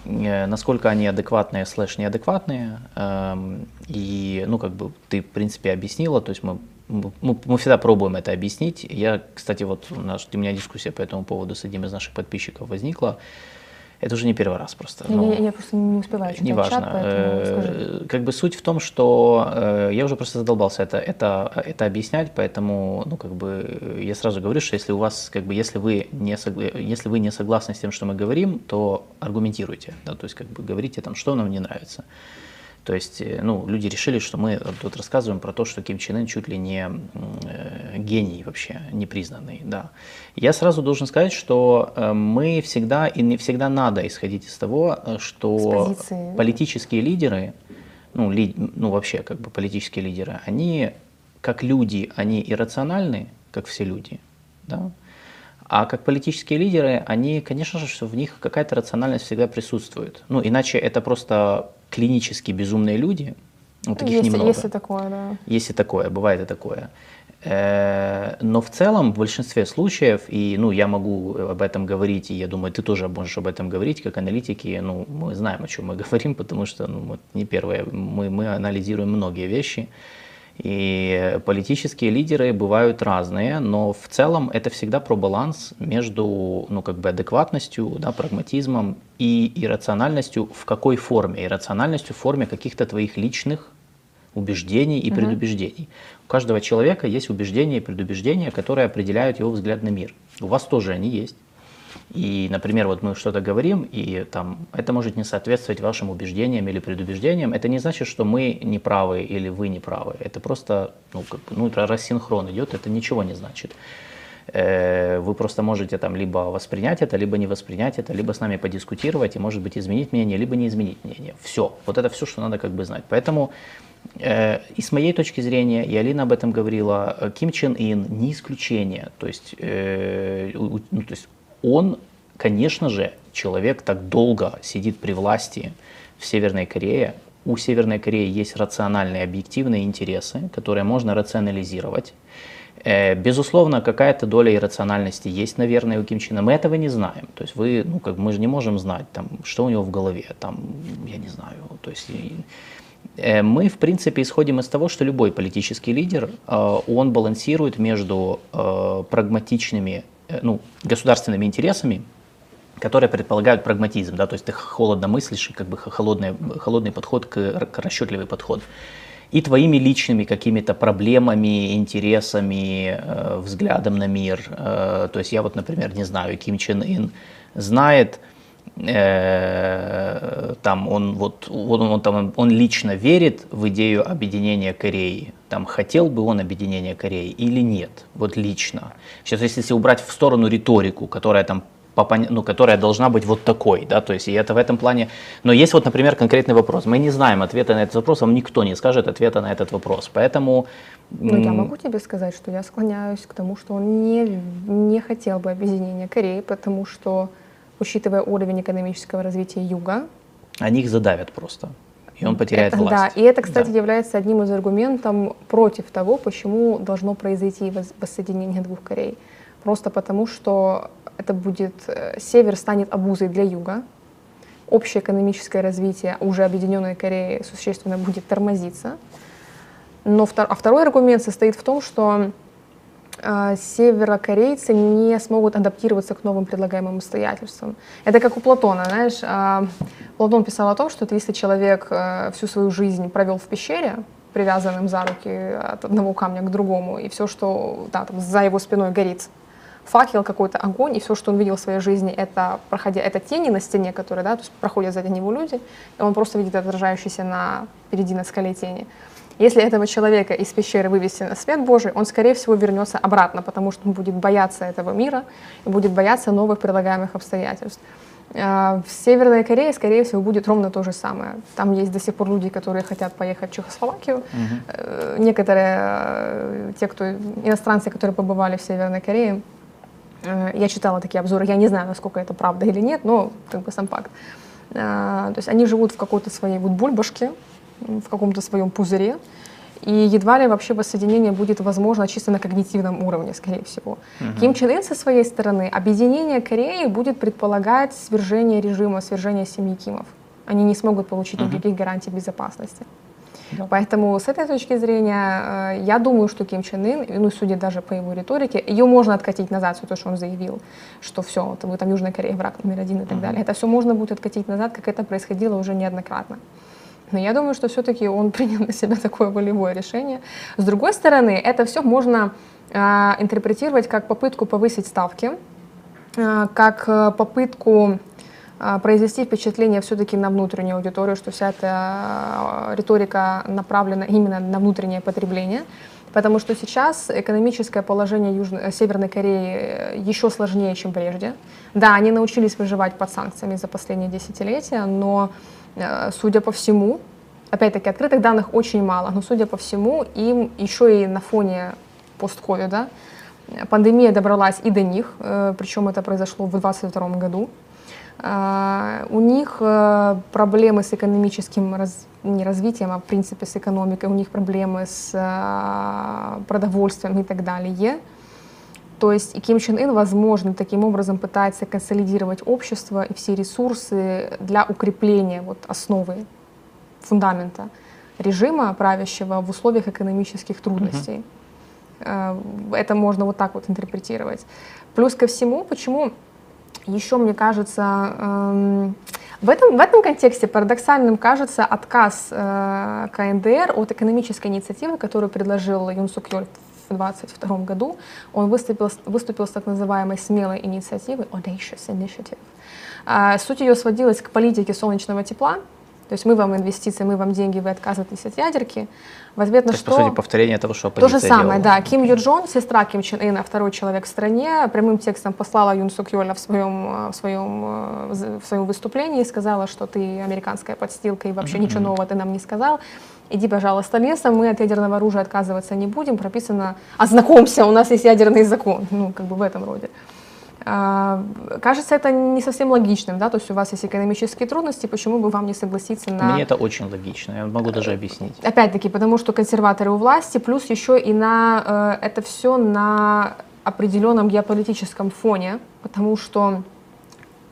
э, насколько они адекватные слэш неадекватные, эм, и, ну, как бы ты, в принципе, объяснила, то есть мы мы, мы всегда пробуем это объяснить. Я, кстати, вот у, нас, у меня дискуссия по этому поводу с одним из наших подписчиков возникла. Это уже не первый раз просто. Я, я, я просто не успеваю читать неважно. чат, поэтому скажи. Э, как бы суть в том, что э, я уже просто задолбался это, это, это объяснять, поэтому, ну, как бы, я сразу говорю, что если у вас, как бы, если вы не, если вы не согласны с тем, что мы говорим, то аргументируйте, да, то есть, как бы, говорите там, что нам не нравится. То есть, э, ну, люди решили, что мы тут рассказываем про то, что Ким Чен Ын чуть ли не э, гений вообще, непризнанный, да. Я сразу должен сказать, что э, мы всегда и не всегда надо исходить из того, что политические лидеры, ну, ли, ну, вообще, как бы политические лидеры, они, как люди, они иррациональны, как все люди, да, а как политические лидеры, они, конечно же, в них какая-то рациональность всегда присутствует. Ну, иначе это просто клинически безумные люди, ну, таких есть, немного. Есть и такое, да. Есть и такое, бывает и такое. Э, но в целом, в большинстве случаев, и ну, я могу об этом говорить, и я думаю, ты тоже можешь об этом говорить, как аналитики, ну, мы знаем, о чем мы [laughs] говорим, потому что ну, мы не первые, мы, мы анализируем многие вещи. И политические лидеры бывают разные, но в целом это всегда про баланс между ну, как бы адекватностью, да, прагматизмом и иррациональностью в какой форме? Иррациональностью в форме каких-то твоих личных убеждений и угу. предубеждений. У каждого человека есть убеждения и предубеждения, которые определяют его взгляд на мир. У вас тоже они есть. И, например, вот мы что-то говорим, и там это может не соответствовать вашим убеждениям или предубеждениям. Это не значит, что мы не правы или вы не правы. Это просто ну, как, ну, рассинхрон идет, это ничего не значит. Э, вы просто можете там либо воспринять это, либо не воспринять это, либо с нами подискутировать и, может быть, изменить мнение, либо не изменить мнение. Все. Вот это все, что надо как бы знать. Поэтому э, и с моей точки зрения, и Алина об этом говорила, Ким Чен Ин не исключение. То есть, э, ну, то есть он, конечно же, человек так долго сидит при власти в Северной Корее. У Северной Кореи есть рациональные, объективные интересы, которые можно рационализировать. Э, безусловно, какая-то доля иррациональности есть, наверное, у Ким Чена. Мы этого не знаем. То есть вы, ну, как мы же не можем знать, там, что у него в голове, там, я не знаю. То есть Э, мы, в принципе, исходим из того, что любой политический лидер, э, он балансирует между прагматичными, ну, государственными интересами, которые предполагают прагматизм, да, то есть ты холодно мыслишь, как бы холодный, холодный подход к, к расчетливый подход и твоими личными какими-то проблемами, интересами, э, взглядом на мир. Э, то есть я вот, например, не знаю, Ким Чен Ын знает, э, там он вот он, он там он лично верит в идею объединения Кореи. Там хотел бы он объединения Кореи или нет, вот лично. Сейчас если убрать в сторону риторику, которая там ну, которая должна быть вот такой, да, то есть и это в этом плане. Но есть вот, например, конкретный вопрос. Мы не знаем ответа на этот вопрос, вам никто не скажет ответа на этот вопрос, поэтому... Ну, я могу тебе сказать, что я склоняюсь к тому, что он не, не хотел бы объединения Кореи, потому что, учитывая уровень экономического развития Юга... Они их задавят просто и он потеряет это, власть. Да, и это, кстати, да. является одним из аргументов против того, почему должно произойти воссоединение двух Корей. Просто потому, что это будет, э, север станет обузой для юга, общее экономическое развитие уже объединенной Кореи существенно будет тормозиться. Но а второй аргумент состоит в том, что северокорейцы не смогут адаптироваться к новым предлагаемым обстоятельствам. Это как у Платона, знаешь, э, Платон писал о том, что если человек э, всю свою жизнь провел в пещере, привязанным за руки от одного камня к другому, и все, что да, там, за его спиной горит, факел, какой-то огонь, и все, что он видел в своей жизни, это, проходя, это тени на стене, которые, да, то есть проходят за него люди, и он просто видит отражающиеся на, впереди на скале тени. Если этого человека из пещеры вывести на свет Божий, он, скорее всего, вернется обратно, потому что он будет бояться этого мира и будет бояться новых предлагаемых обстоятельств. А, в Северной Корее, скорее всего, будет ровно то же самое. Там есть до сих пор люди, которые хотят поехать в Чехословакию. Угу. Некоторые, э, те, кто иностранцы, которые побывали в Северной Корее, Э, я читала такие обзоры, я не знаю, насколько это правда или нет, но как бы сам факт. Э, то есть они живут в какой-то своей вот бульбашке, в каком-то своем пузыре, и едва ли вообще воссоединение будет возможно чисто на когнитивном уровне, скорее всего. Угу. Ким Чен Ын со своей стороны, объединение Кореи будет предполагать свержение режима, свержение семьи Кимов. Они не смогут получить угу. никаких гарантий безопасности. Да. Поэтому с этой точки зрения э, я думаю, что Ким Чен Ын, ну, судя даже по его риторике, ее можно откатить назад, все то, что он заявил, что все, вот, вы там Южная Корея враг номер один и так uh-huh. далее. Это все можно будет откатить назад, как это происходило уже неоднократно. Но я думаю, что все-таки он [laughs] принял на себя такое волевое решение. С другой стороны, это все можно э, интерпретировать как попытку повысить ставки, э, как э, попытку а, произвести впечатление все-таки на внутреннюю аудиторию, что вся эта а, риторика направлена именно на внутреннее потребление. Потому что сейчас экономическое положение Южной, э, Северной Кореи э, еще сложнее, чем прежде. Да, они научились выживать под санкциями за последние десятилетия, но, э, судя по всему, опять-таки, открытых данных очень мало, но, судя по всему, им еще и на фоне постковида пандемия добралась и до них, причем это произошло в 2022 году. У них э, проблемы с экономическим раз, не развитием, а в принципе с экономикой, у них проблемы с продовольствием и так далее. То есть и Ким Чен Ын, возможно, таким образом пытается консолидировать общество и все ресурсы для укрепления вот, основы, фундамента режима правящего в условиях экономических трудностей. Uh-huh. Это можно вот так вот интерпретировать. Плюс ко всему, почему еще, мне кажется, эм, в этом, в этом контексте парадоксальным кажется отказ э, КНДР от экономической инициативы, которую предложил Юн Сук Йоль 2022 году. Он выступил, выступил с так называемой смелой инициативой Audacious Initiative. Э, суть ее сводилась к политике солнечного тепла, то есть мы вам инвестиции, мы вам деньги, вы отказываетесь от ядерки. В ответ на То что... по сути, повторение того, что То же самое, делала. да. Ким Ю Джон, сестра Ким Чен Ына, второй человек в стране, прямым текстом послала Юн Сук Йоля в своем, в, своем, в своем выступлении и сказала, что ты американская подстилка и вообще mm-hmm. ничего [laughs] нового ты нам не сказал. Иди, пожалуйста, лесом, мы от ядерного оружия отказываться не будем. Прописано, ознакомься, у нас есть ядерный закон. Ну, как бы в этом роде. А, кажется, это не совсем логичным, да, то есть у вас есть экономические трудности, почему бы вам не согласиться на... Мне это очень логично, я могу даже объяснить. Опять-таки, потому что консерваторы у власти, плюс еще и на э, это все на определенном геополитическом фоне, потому что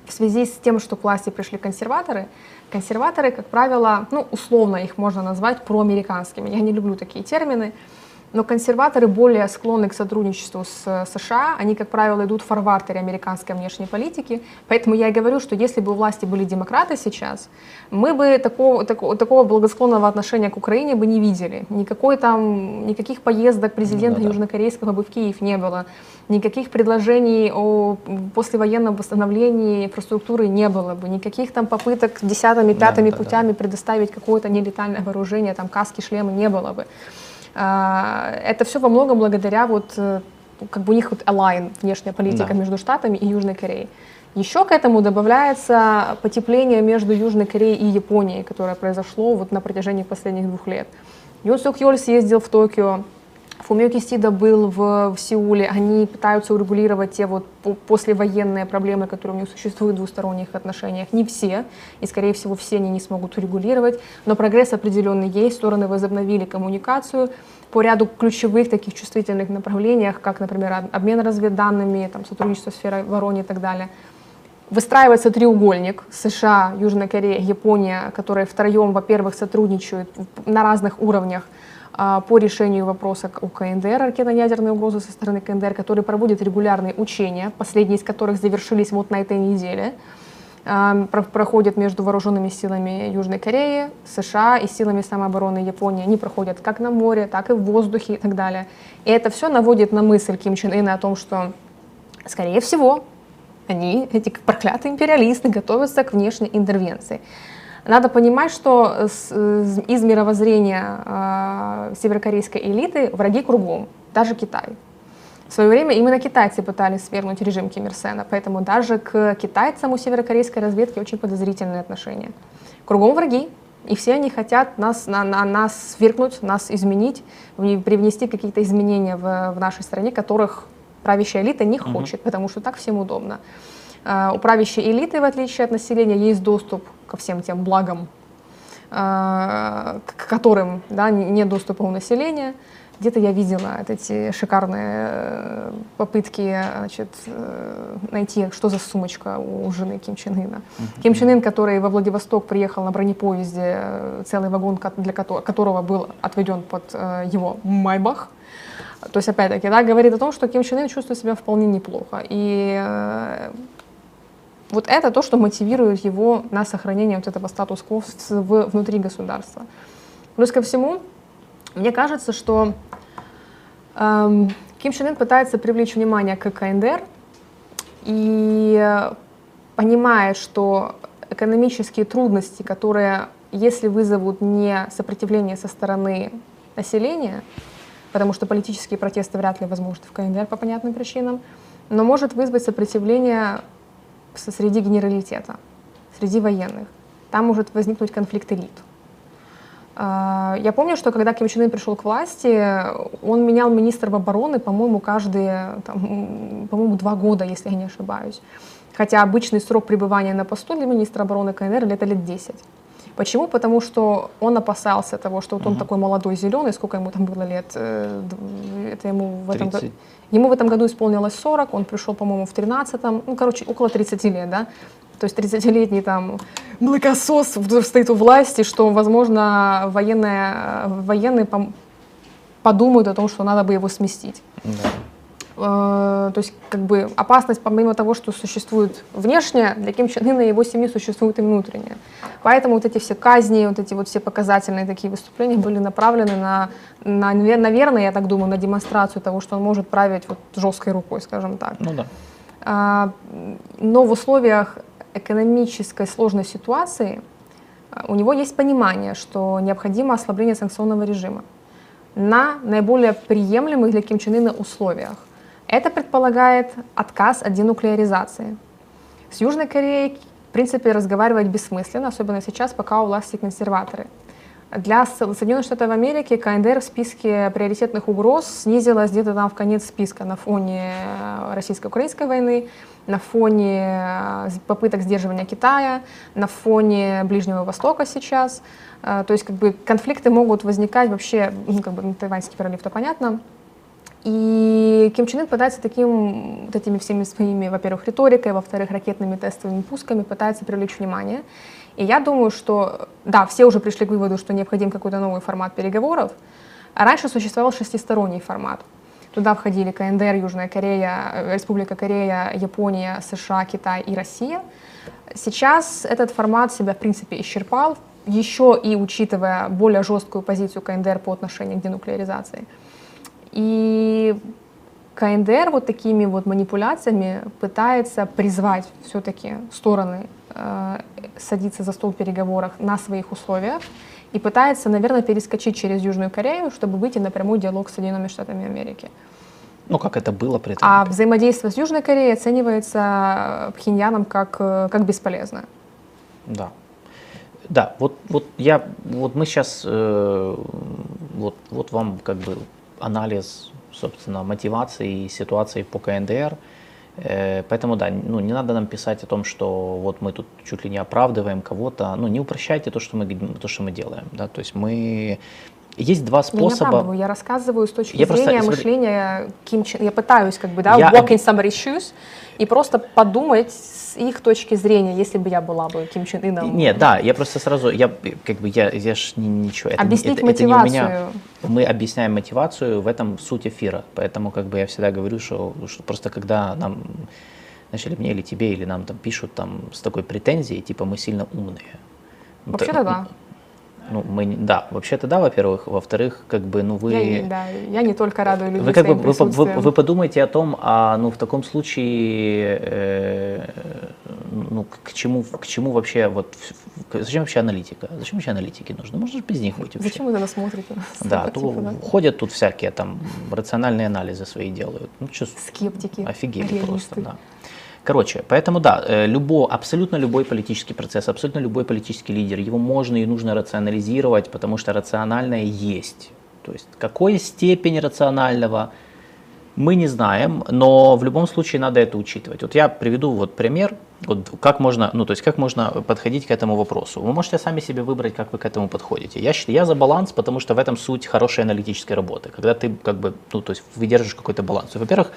в связи с тем, что к власти пришли консерваторы, консерваторы, как правило, ну, условно их можно назвать проамериканскими. Я не люблю такие термины, но консерваторы более склонны к сотрудничеству с э, США, они, как правило, идут в фарвартере американской внешней политики, поэтому я и говорю, что если бы у власти были демократы сейчас, мы бы такого, такого, такого благосклонного отношения к Украине бы не видели, никакой там, никаких поездок президента ну, да, Южнокорейского бы в Киев не было, никаких предложений о послевоенном восстановлении инфраструктуры не было бы, никаких там попыток десятыми, пятыми да, путями да. предоставить какое-то нелетальное вооружение, там каски, шлемы не было бы. А, это все во многом благодаря вот э, как бы у них вот align внешняя политика да. между Штатами и Южной Кореей. Еще к этому добавляется потепление между Южной Кореей и Японией, которое произошло вот на протяжении последних двух лет. Юн Сук Йоль съездил в Токио, Фумио Кисида был в, в Сеуле, они пытаются урегулировать те вот послевоенные проблемы, которые у них существуют в двусторонних отношениях. Не все, и скорее всего все они не смогут урегулировать, но прогресс определенный есть, стороны возобновили коммуникацию по ряду ключевых таких чувствительных направлениях, как, например, обмен разведданными, там, сотрудничество в сфере обороны и так далее. Выстраивается треугольник США, Южная Корея, Япония, которые втроем, во-первых, сотрудничают на разных уровнях по решению вопроса у КНДР, ракетно-ядерной угрозы со стороны КНДР, который проводит регулярные учения, последние из которых завершились вот на этой неделе, а, проходят между вооруженными силами Южной Кореи, США и силами самообороны Японии. Они проходят как на море, так и в воздухе и так далее. И это все наводит на мысль Ким Чен Ына о том, что, скорее всего, они, эти проклятые империалисты, готовятся к внешней интервенции. Надо понимать, что из мировоззрения э, северокорейской элиты враги кругом, даже Китай. В свое время именно китайцы пытались свергнуть режим Ким Ир Сена, поэтому даже к китайцам у северокорейской разведки очень подозрительные отношения. Кругом враги, и все они хотят нас, на, на, нас свергнуть, нас изменить, привнести какие-то изменения в, в нашей стране, которых правящая элита не хочет, угу. потому что так всем удобно. Э, у правящей элиты, в отличие от населения, есть доступ ко всем тем благам, э, к которым да, нет доступа у населения. Где-то я видела эти шикарные э, попытки значит, найти, что за сумочка у жены Ким Чен Ына. Uh-huh. Ким Чен Ын, который во Владивосток приехал на бронепоезде, целый вагон, для которого был отведен под его Майбах. То есть, опять-таки, да, говорит о том, что Ким Чен Ын чувствует себя вполне неплохо. И вот это то, что мотивирует его на сохранение вот этого статус-кво внутри государства. Плюс ко всему, мне кажется, что эм, Ким Чен Ын пытается привлечь внимание к КНДР и понимает, что экономические трудности, которые, если вызовут не сопротивление со стороны населения, потому что политические протесты вряд ли возможны в КНДР по понятным причинам, но может вызвать сопротивление среди генералитета, среди военных. Там может возникнуть конфликт элит. А, я помню, что когда Ким Чен Ын пришел к власти, он менял министров обороны, по-моему, каждые, по-моему, два года, если я не ошибаюсь. Хотя обычный срок пребывания на посту для министра обороны КНР это лет 10. Почему? Потому что он опасался того, что вот он угу. такой молодой, зеленый, сколько ему там было лет, э, это ему в этом году, ему в этом году исполнилось 40, он пришел, по-моему, в 13-м, ну, короче, около 30 лет, да, то есть 30-летний там млекосос стоит у власти, что, возможно, военные, военные подумают о том, что надо бы его сместить. Да. Э, то есть как бы опасность, помимо того, что существует внешняя, для Ким Чен Ына и его семьи существует и внутренняя. Поэтому вот эти все казни, вот эти вот все показательные такие выступления были направлены на, на наверное, я так думаю, на демонстрацию того, что он может править вот жесткой рукой, скажем так. Ну да. А, но в условиях экономической сложной ситуации а, у него есть понимание, что необходимо ослабление санкционного режима на наиболее приемлемых для Ким Чен Ына условиях. Это предполагает отказ от денуклеаризации. С Южной Кореей, в принципе, разговаривать бессмысленно, особенно сейчас, пока у власти консерваторы. Для Соединенных Штатов Америки КНДР в списке приоритетных угроз снизилась где-то там в конец списка на фоне э, российско-украинской войны, на фоне э, попыток сдерживания Китая, на фоне Ближнего Востока сейчас. Э, то есть как бы конфликты могут возникать вообще, ну, как бы Тайваньский пролив, то понятно, И Ким Чен Ын пытается таким, вот этими всеми своими, во-первых, риторикой, во-вторых, ракетными тестовыми пусками пытается привлечь внимание. И я думаю, что, да, все уже пришли к выводу, что необходим какой-то новый формат переговоров. А раньше существовал шестисторонний формат. Туда входили КНДР, Южная Корея, э, Республика Корея, Япония, США, Китай и Россия. Сейчас этот формат себя, в принципе, исчерпал, еще и учитывая более жесткую позицию КНДР по отношению к денуклеаризации. И КНДР вот такими вот манипуляциями пытается призвать все-таки стороны э, садиться за стол переговоров на своих условиях и пытается, наверное, перескочить через Южную Корею, чтобы выйти на прямой диалог с Соединенными Штатами Америки. Ну, как это было при этом. А взаимодействие с Южной Кореей оценивается Пхеньяном как, э, как бесполезное. Да. Да, вот, вот я, вот мы сейчас, э, вот, вот вам как бы анализ, собственно, мотивации и ситуации по КНДР. Э, поэтому да, ну не надо нам писать о том, что вот мы тут чуть ли не оправдываем кого-то. Ну не упрощайте то, что мы то, что мы делаем, да. То есть мы есть два способа. Я, не я рассказываю с точки я зрения просто, мышления Ким Чен. Я пытаюсь как бы да я... walk in somebody's shoes и просто подумать с их точки зрения, если бы я была бы Ким Чен Ыном. Нет, да, я просто сразу, я как бы я, я ж ничего. Это, Объяснить это, мотивацию. Это не у меня. Мы объясняем мотивацию, в этом суть эфира, поэтому как бы я всегда говорю, что, что просто когда нам начали мне или тебе или нам там пишут там с такой претензией, типа мы сильно умные. Вообще-то да. Ну, мы, да, вообще-то да, во-первых. Во-вторых, как бы, ну вы... Я, да, я не только радую людей вы, как бы, вы, вы, вы подумайте о том, а, ну, в таком случае, э, ну, к чему, к чему вообще, вот, зачем вообще аналитика? Зачем вообще аналитики нужны? Можно же без них быть вообще. Зачем вы нас смотрите? Да, то типа, да? ходят тут всякие там рациональные анализы свои делают. Ну, что, Скептики. Офигели просто, да. Короче, поэтому да, э, любо, абсолютно любой политический процесс, абсолютно любой политический лидер, его можно и нужно рационализировать, потому что рациональное есть. То есть какой степень рационального мы не знаем, но в любом случае надо это учитывать. Вот я приведу вот пример, вот как можно, ну то есть как можно подходить к этому вопросу. Вы можете сами себе выбрать, как вы к этому подходите. Я, я за баланс, потому что в этом суть хорошей аналитической работы, когда ты как бы, ну то есть выдерживаешь какой-то баланс. Во-первых,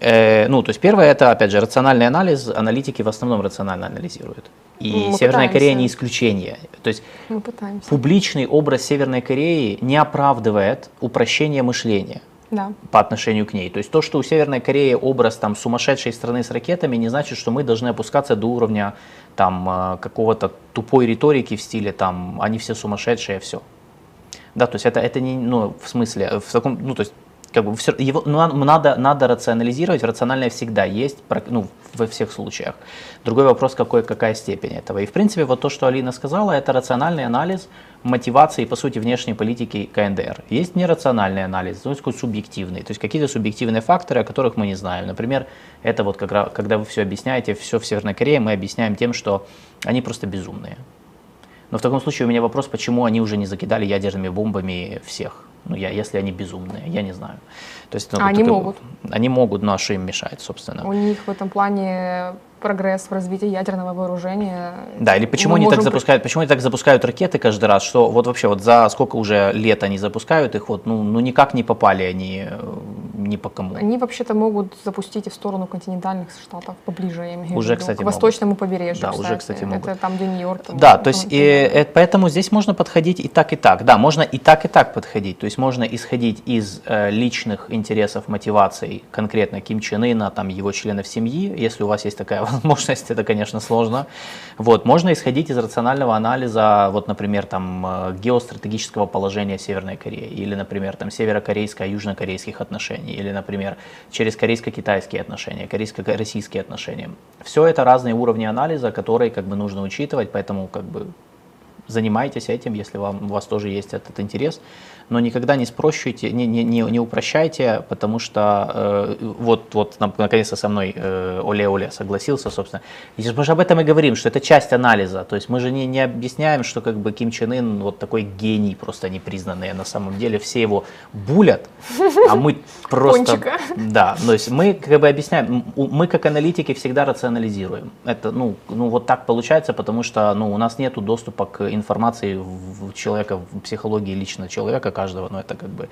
ну, то есть первое это, опять же, рациональный анализ. Аналитики в основном рационально анализируют. И Мы Северная пытаемся. Корея не исключение. То есть публичный образ Северной Кореи не оправдывает упрощение мышления да. по отношению к ней. То есть то, что у Северной Кореи образ там сумасшедшей страны с ракетами, не значит, что мы должны опускаться до уровня там э, какого-то тупой риторики в стиле там они все сумасшедшие, все. Да, то есть это, это не, ну, в смысле, в таком, ну, то есть как бы все, его ну, надо, надо рационализировать, рациональное всегда есть, ну, во всех случаях. Другой вопрос, какой, какая степень этого. И в принципе, вот то, что Алина сказала, это рациональный анализ мотивации, по сути, внешней политики КНДР. Есть нерациональный анализ, то есть субъективный, то есть какие-то субъективные факторы, о которых мы не знаем. Например, это вот как когда вы все объясняете, все в Северной Корее, мы объясняем тем, что они просто безумные. Но в таком случае у меня вопрос, почему они уже не закидали ядерными бомбами всех? Ну, я, если они безумные, я не знаю. То есть, ну, а они такой, могут? Они могут, но что им мешает, собственно? У них в этом плане прогресс в развитии ядерного вооружения. Да, или почему они так запускают, почему они так запускают ракеты каждый раз, что вот вообще вот за сколько уже лет они запускают их, вот ну, ну никак не попали они э, ни по кому. Они вообще-то могут запустить и в сторону континентальных штатов поближе, я имею уже, виду, кстати, к восточному могут. побережью. Да, кстати. уже, кстати, могут. Это там, где Нью-Йорк. Да, то есть и, и, поэтому здесь можно подходить и так, и так. Да, можно и так, и так подходить. То есть можно исходить из э, личных интересов, мотиваций конкретно Ким Чен Ына, там его членов семьи, если у вас есть такая [laughs] возможность, это, конечно, сложно. Вот, можно исходить из рационального анализа, вот, например, там э, геостратегического положения Северной Кореи или, например, там северокорейско-южнокорейских отношений или, например, через корейско-китайские отношения, корейско-российские отношения. Все это разные уровни анализа, которые как бы нужно учитывать, поэтому как бы занимайтесь этим, если вам, у вас тоже есть этот интерес но никогда не спрощуйте, не, не, не, не упрощайте, потому что э, вот, вот наконец-то со мной э, Оле-Оле согласился, собственно. И мы же об этом и говорим, что это часть анализа, то есть мы же не, не объясняем, что как бы Ким Чен Ын вот такой гений просто непризнанный, а на самом деле все его булят, а мы [laughs] просто... Да, то есть мы как бы объясняем, мы как аналитики всегда рационализируем. Это, ну, ну вот так получается, потому что ну, у нас нет доступа к информации в человека, в психологии лично человека, каждого, но это как бы...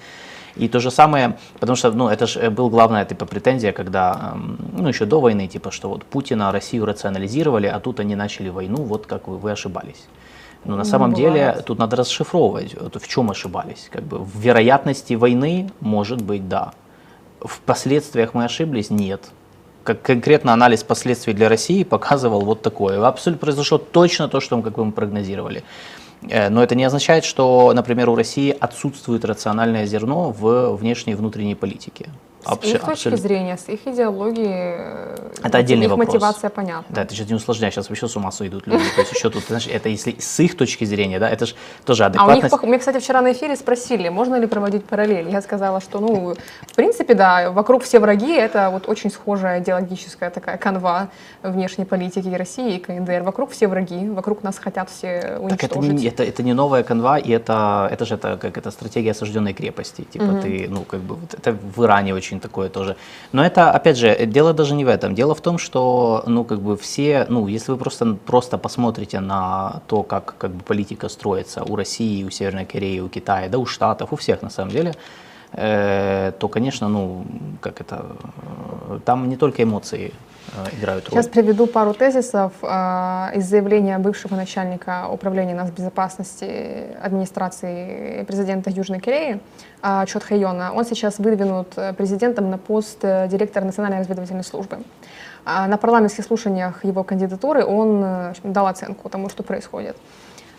И то же самое, потому что, ну, это же была главная, типа, претензия, когда, ну, еще до войны, типа, что вот Путина, Россию рационализировали, а тут они начали войну, вот как вы, вы ошибались. Но на самом деле тут надо расшифровывать, в чем ошибались. Как бы в вероятности войны может быть да. В последствиях мы ошиблись? Нет. Как конкретно анализ последствий для России показывал вот такое. Абсолютно произошло точно то, что мы, как бы мы прогнозировали. Э, но это не означает, что, например, у России отсутствует рациональное зерно в внешней и внутренней политике. С Абс- их точки абсолютно. зрения, с их идеологией, э, это отдельный их вопрос. мотивация понятна. Да, это сейчас не усложняй, сейчас вообще с ума сойдут люди. То есть еще тут, знаешь, это если с их точки зрения, да, это же тоже адекватность. А у них, мне, кстати, вчера на эфире спросили, можно ли проводить параллель. Я сказала, что, ну, в принципе, да, вокруг все враги, это вот очень схожая идеологическая такая канва внешней политики России и КНДР. Вокруг все враги, вокруг нас хотят все уничтожить. Так это не, это, это не новая канва, и это, это же это, как это стратегия осажденной крепости. Типа угу. ты, ну, как бы, вот это в Иране очень такое тоже но это, опять же, дело даже не в этом. Дело в том, что, ну, как бы все, ну, если вы просто, просто посмотрите на то, как, как бы политика строится у России, у Северной Кореи, у Китая, да у Штатов, у всех на самом деле, э, то, конечно, ну, как это, э, там не только эмоции играют роль. Сейчас приведу пару тезисов э, из заявления бывшего начальника управления нацбезопасности администрации президента Южной Кореи э, Чот Хайона. Он сейчас выдвинут президентом на пост директора Национальной разведывательной службы. Э, на парламентских слушаниях его кандидатуры он дал оценку тому, что происходит.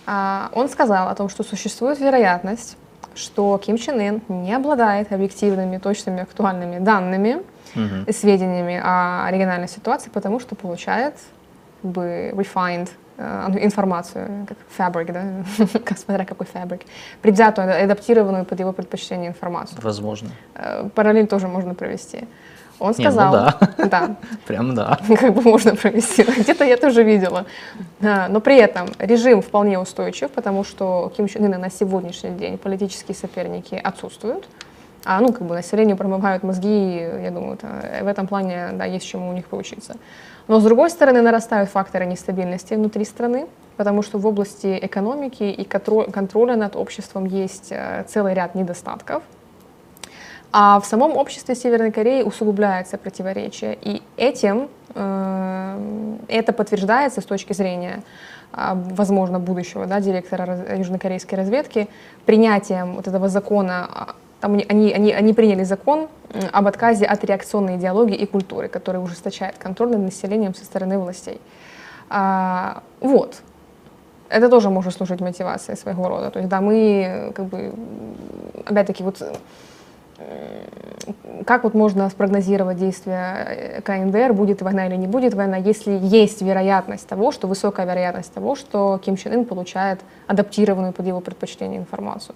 Э, он сказал о том, что существует вероятность, что Ким Чен Ын не обладает объективными, точными, актуальными данными, угу. сведениями о региональной ситуации, потому что получает как бы refined э, информацию, как фабрик, да, [laughs] как смотря какой фабрик, предвзятую, адаптированную под его предпочтение информацию. Возможно. Э, параллель тоже можно провести. Он сказал, Не, ну да. [laughs] да. [laughs] Прям да. Как бы можно провести. Где-то я тоже видела. Но при этом режим вполне устойчив, потому что Ким Чен Ына на сегодняшний день политические соперники отсутствуют. А ну, как бы населению промывают мозги, я думаю, это, в этом плане, да, есть чему у них поучиться. Но, с другой стороны, нарастают факторы нестабильности внутри страны, потому что в области экономики и контроля над обществом есть э, целый ряд недостатков, а в самом обществе Северной Кореи усугубляется противоречие. И этим э, это подтверждается с точки зрения, э, возможно, будущего да, директора южнокорейской разведки, принятием вот этого закона там они, они, они приняли закон об отказе от реакционной идеологии и культуры, который ужесточает контроль над населением со стороны властей. А, вот. Это тоже может служить мотивацией своего рода. То есть, да, мы, как бы, опять-таки, вот как вот можно спрогнозировать действия э, КНДР, будет война или не будет война, если есть вероятность того, что высокая вероятность того, что Ким Чен Ын получает адаптированную под его предпочтение информацию?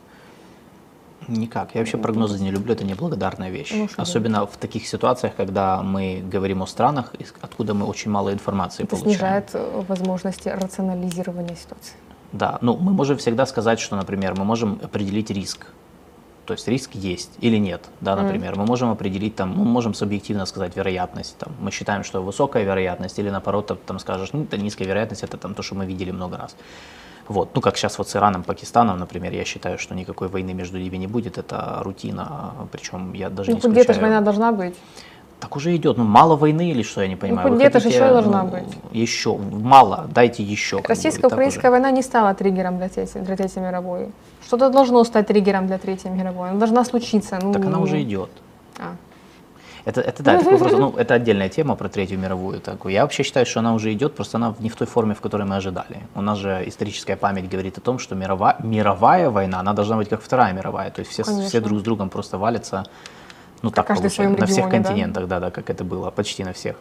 Никак. Я вообще прогнозы не люблю, это неблагодарная вещь. Ну, Особенно в таких ситуациях, когда мы говорим о странах, откуда мы очень мало информации это получаем. снижает э, возможности рационализирования ситуации. Да, ну мы можем всегда сказать, что, например, мы можем определить риск то есть риск есть или нет, да, например. Mm. Мы можем определить, там, мы можем субъективно сказать вероятность. Там, мы считаем, что высокая вероятность, или наоборот, там скажешь, ну, это низкая вероятность, это там то, что мы видели много раз. Вот. Ну, как сейчас вот с Ираном, Пакистаном, например, я считаю, что никакой войны между ними не будет, это рутина, причем я даже ну, не исключаю... где-то же война должна быть. Так уже идет. Ну, мало войны или что, я не ну, понимаю. Ну, где-то же еще ну, должна быть. Еще. Мало. Дайте еще. Российско-украинская война не стала триггером для Третьей, для третьей мировой. Что-то должно стать триггером для Третьей мировой. Она должна случиться. Ну, так она уже идет. Это, это да, это, вопрос, [laughs] ну, это отдельная тема про Третью мировую. Такую. Я вообще считаю, что она уже идет, просто она не в той форме, в которой мы ожидали. У нас же историческая память говорит о том, что мировая, мировая война, она должна быть как Вторая мировая. То есть все, все друг с другом просто валятся ну, так Каждый получается. На всех континентах, да? да, да, как это было, почти на всех.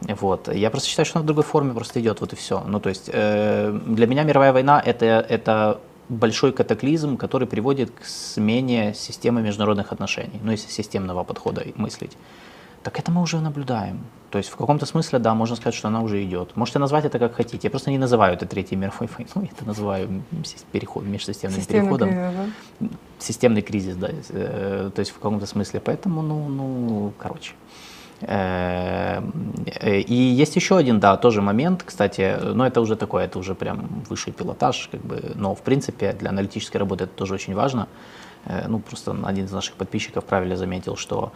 Вот. Я просто считаю, что она в другой форме просто идет, вот и все. Ну, то есть э, для меня мировая война это, это большой катаклизм, который приводит к смене системы международных отношений, ну, если системного подхода мыслить. Так это мы уже наблюдаем. То есть в каком-то смысле, да, можно сказать, что она уже идет. Можете назвать это как хотите. Я просто не называю это Третьей мировой войной, я это называю переход, межсистемным Системный переходом. Кризис, да? Системный кризис, да. Э, то есть в каком-то смысле. Поэтому, ну, ну короче. Э, и есть еще один, да, тоже момент, кстати, но это уже такое, это уже прям высший пилотаж, как бы, но в принципе для аналитической работы это тоже очень важно. ну, просто один из наших подписчиков правильно заметил, що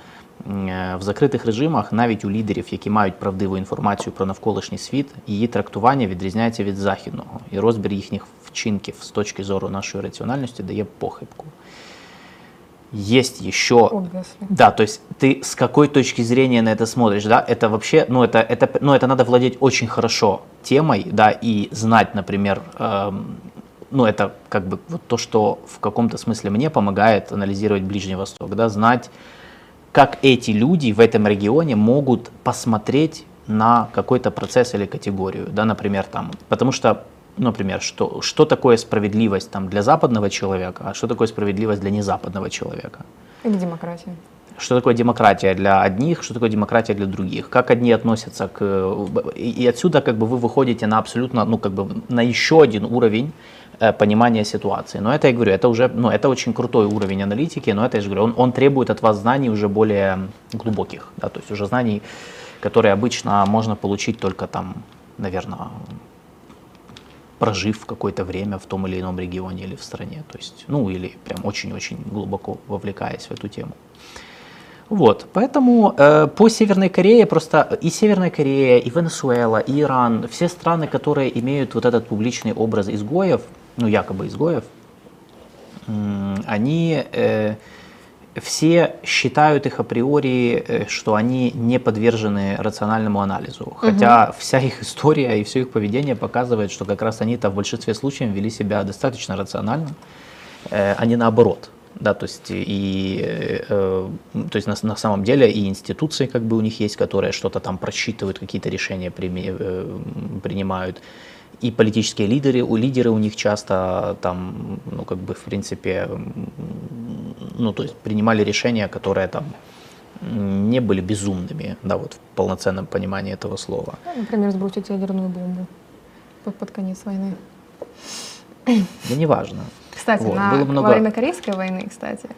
в закритих режимах навіть у лідерів, які мають правдиву інформацію про навколишній світ, її трактування відрізняється від західного, і розбір їхніх вчинків з точки зору нашої раціональності дає похибку. Есть еще, Obviously. да, то есть ты с какой точки зрения на это смотришь, да, это вообще, ну это, это, ну это надо владеть очень хорошо темой, да, и знать, например, эм, ну это как бы вот то, что в каком-то смысле мне помогает анализировать Ближний Восток, да, знать, как эти люди в этом регионе могут посмотреть на какой-то процесс или категорию, да, например, там, потому что например, что, что такое справедливость там, для западного человека, а что такое справедливость для незападного человека. Или демократия. Что такое демократия для одних, что такое демократия для других, как одни относятся к... И отсюда как бы вы выходите на абсолютно, ну как бы на еще один уровень понимания ситуации. Но это, я говорю, это уже, ну это очень крутой уровень аналитики, но это, я же говорю, он, он требует от вас знаний уже более глубоких, да, то есть уже знаний, которые обычно можно получить только там, наверное, прожив какое-то время в том или ином регионе или в стране. То есть, ну или прям очень-очень глубоко вовлекаясь в эту тему. Вот, поэтому э, по Северной Корее просто и Северная Корея, и Венесуэла, и Иран, все страны, которые имеют вот этот публичный образ изгоев, ну якобы изгоев, э, они э, все считают их априори, э, что они не подвержены рациональному анализу. Хотя угу. вся их история и все их поведение показывает, что как раз они-то в большинстве случаев вели себя достаточно рационально, э, а не наоборот. Да, то есть, и, э, то есть на, на самом деле и институции как бы у них есть, которые что-то там просчитывают, какие-то решения прими, э, принимают и политические лидеры, у лидеры у них часто там, ну, как бы, в принципе, ну, то есть принимали решения, которые там не были безумными, да, вот в полноценном понимании этого слова. Ну, например, сбросить ядерную бомбу под, под конец войны. Да неважно. Кстати, вот, на, было много... во время Корейской войны, кстати,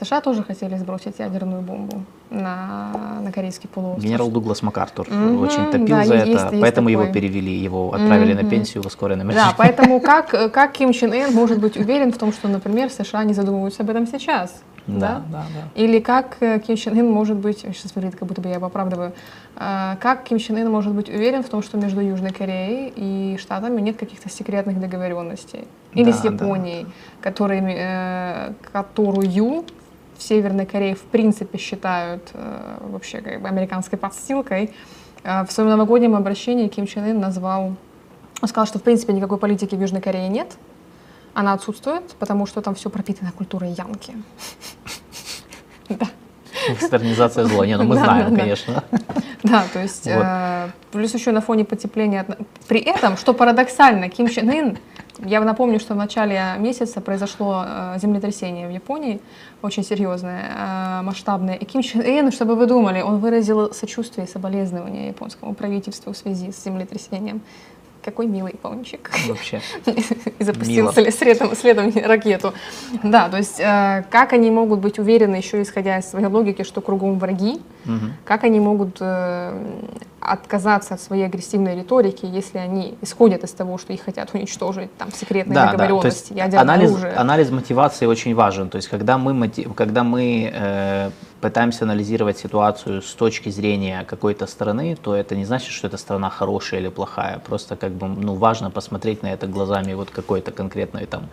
США тоже хотели сбросить ядерную бомбу на, на Корейский полуостров. Генерал Дуглас МакАртур mm-hmm, очень топил да, за есть, это, есть поэтому такое. его перевели, его отправили mm-hmm. на пенсию в ускоренном режиме. Да, [laughs] поэтому как, как Ким Чен Ын может быть уверен в том, что, например, США не задумываются об этом сейчас? Да, да, да. Или как э, Ким Чен Ын может быть, сейчас выглядит, как будто бы я его оправдываю, а, как Ким Чен Ын может быть уверен в том, что между Южной Кореей и Штатами нет каких-то секретных договоренностей? Или да, с Японией, да. который, э, которую в Северной Корее в принципе считают э, вообще как бы американской подстилкой. Э, в своем новогоднем обращении Ким Чен Ын назвал, сказал, что в принципе никакой политики в Южной Корее нет, она отсутствует, потому что там все пропитано культурой янки. [laughs] Да. [laughs] Вестернизация зла, не, ну мы знаем, конечно. Да, то есть, э, плюс еще на фоне потепления. При этом, что парадоксально, Ким Чен Ын я напомню, что в начале месяца произошло э, землетрясение в Японии, очень серьезное, э, масштабное. И Ким Чен Ын, чтобы вы думали, он выразил сочувствие и соболезнования японскому правительству в связи с землетрясением. Какой милый пончик. Вообще. [laughs] И запустил следом, следом ракету. Да, то есть э, как они могут быть уверены, еще исходя из своей логики, что кругом враги, угу. как они могут э, отказаться от своей агрессивной риторики, если они исходят из того, что их хотят уничтожить, там, секретные да, договоренности, да. ядерное анализ, оружие. Анализ мотивации очень важен. То есть когда мы, когда мы э, пытаемся анализировать ситуацию с точки зрения какой-то страны, то это не значит, что эта страна хорошая или плохая. Просто как бы ну, важно посмотреть на это глазами вот какой-то конкретной там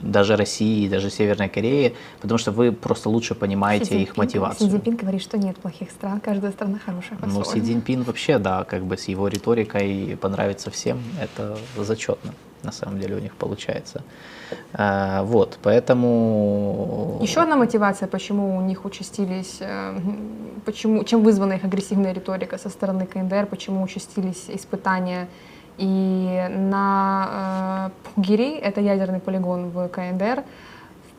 даже России, даже Северной Кореи, потому что вы просто лучше понимаете Си их мотивацию. Си Цзиньпин говорит, что нет плохих стран, каждая страна хорошая Ну, Си Цзиньпин вообще, да, как бы с его риторикой понравится всем, это зачетно, на самом деле у них получается. А, вот, поэтому... Еще одна мотивация, почему у них участились, э, почему, чем вызвана их агрессивная риторика со стороны КНДР, почему участились испытания и на э, Пугири, это ядерный полигон в КНДР,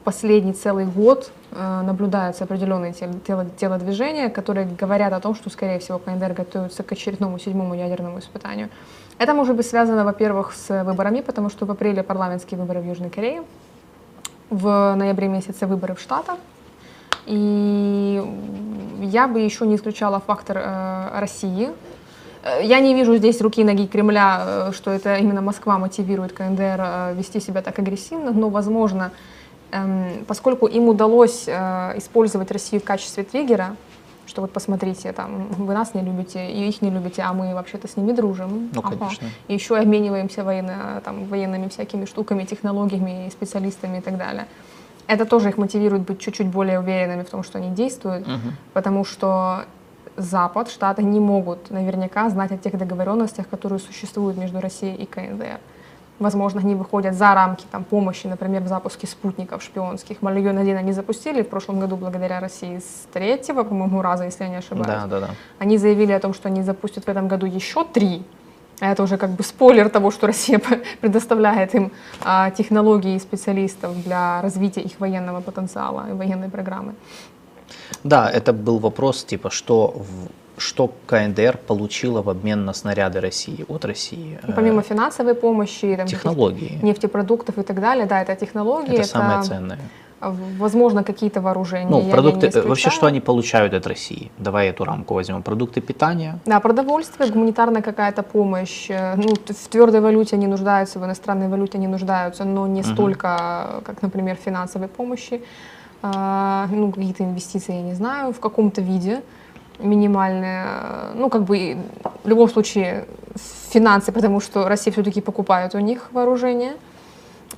последний целый год э, наблюдаются определенные тело, телодвижения, которые говорят о том, что, скорее всего, КНДР готовится к очередному седьмому ядерному испытанию. Это может быть связано, во-первых, с выборами, потому что в апреле парламентские выборы в Южной Корее, в ноябре месяце выборы в Штатах, и я бы еще не исключала фактор э, России, Э, я не вижу здесь руки ноги Кремля, э, что это именно Москва мотивирует КНДР вести себя так агрессивно, но, возможно, поскольку им удалось э, использовать Россию в качестве триггера, что вот посмотрите, там, вы нас не любите, и их не любите, а мы вообще-то с ними дружим. Ну, конечно. И еще обмениваемся военно, там, военными всякими штуками, технологиями, специалистами и так далее. Это тоже их мотивирует быть чуть-чуть более уверенными в том, что они действуют, Мгм. потому что Запад, Штаты не могут наверняка знать о тех договоренностях, которые существуют между Россией и КНДР. Возможно, они выходят за рамки там, помощи, например, в запуске спутников шпионских. Малион-1 они запустили в прошлом году благодаря России с третьего, по-моему, раза, если я не ошибаюсь. Да, да, да. Они заявили о том, что они запустят в этом году еще три. А Это уже как бы спойлер того, что Россия [laughs] предоставляет им а, технологии и специалистов для развития их военного потенциала и военной программы. Да, это был вопрос, типа, что, в- что КНДР получила в обмен на снаряды России от России. И помимо Э, финансовой помощи, там, технологии. нефтепродуктов и так далее, да, это технологии, Это самое ценное. возможно, какие-то вооружения. Ну, я- я продукты, не э, вообще, что они получают от России? Давай эту рамку возьмем. Продукты питания, Да, продовольствие, гуманитарная какая-то помощь. э, Ну, в твердой валюте они нуждаются, в иностранной валюте они нуждаются, но не Мгм. столько, как, например, финансовой помощи. А, Ну, какие-то инвестиции, я не знаю, в каком-то виде минимальные. Э, Ну, как бы в любом случае финансы, потому что Россия все-таки покупает у них вооружение.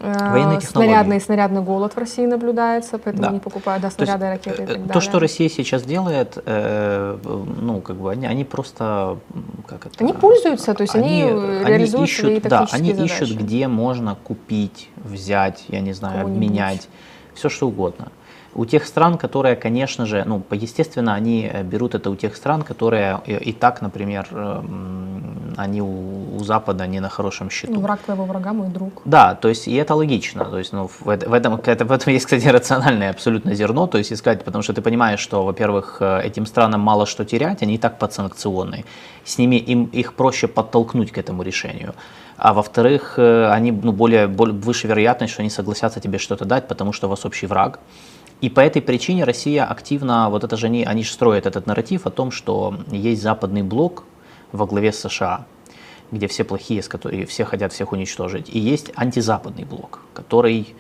Э, Военные технологии. Снарядный, снарядный голод в России наблюдается, поэтому Да. они покупают да, То есть, снаряды, ракеты и э, так То, далее. что Россия сейчас делает, э, ну, как бы они, они просто, как это? Они пользуются, то есть они, э, реализуют ищут, свои да, они ищут, задачи. где можно купить, взять, я не знаю, Кого-нибудь. обменять, все что угодно. У тех стран, которые, конечно же, ну, естественно, они э, берут это у тех стран, которые и, и так, например, эм, они у, у Запада не на хорошем счету. Ну, враг твоего врага мой друг. Да, то есть и это логично. То есть, ну, в, в этом, это- в этом есть, кстати, [laughs] рациональное абсолютно зерно. То есть искать, потому что ты понимаешь, что, во-первых, э, этим странам мало что терять, они и так подсанкционные. С ними им их проще подтолкнуть к этому решению. А во-вторых, э, они ну, более, более выше вероятность, что они согласятся тебе что-то дать, потому что у вас общий враг. И по этой причине Россия активно, вот это же они, они же строят этот нарратив о том, что есть западный блок во главе США, где все плохие, с которыми все хотят всех уничтожить. И есть антизападный блок, который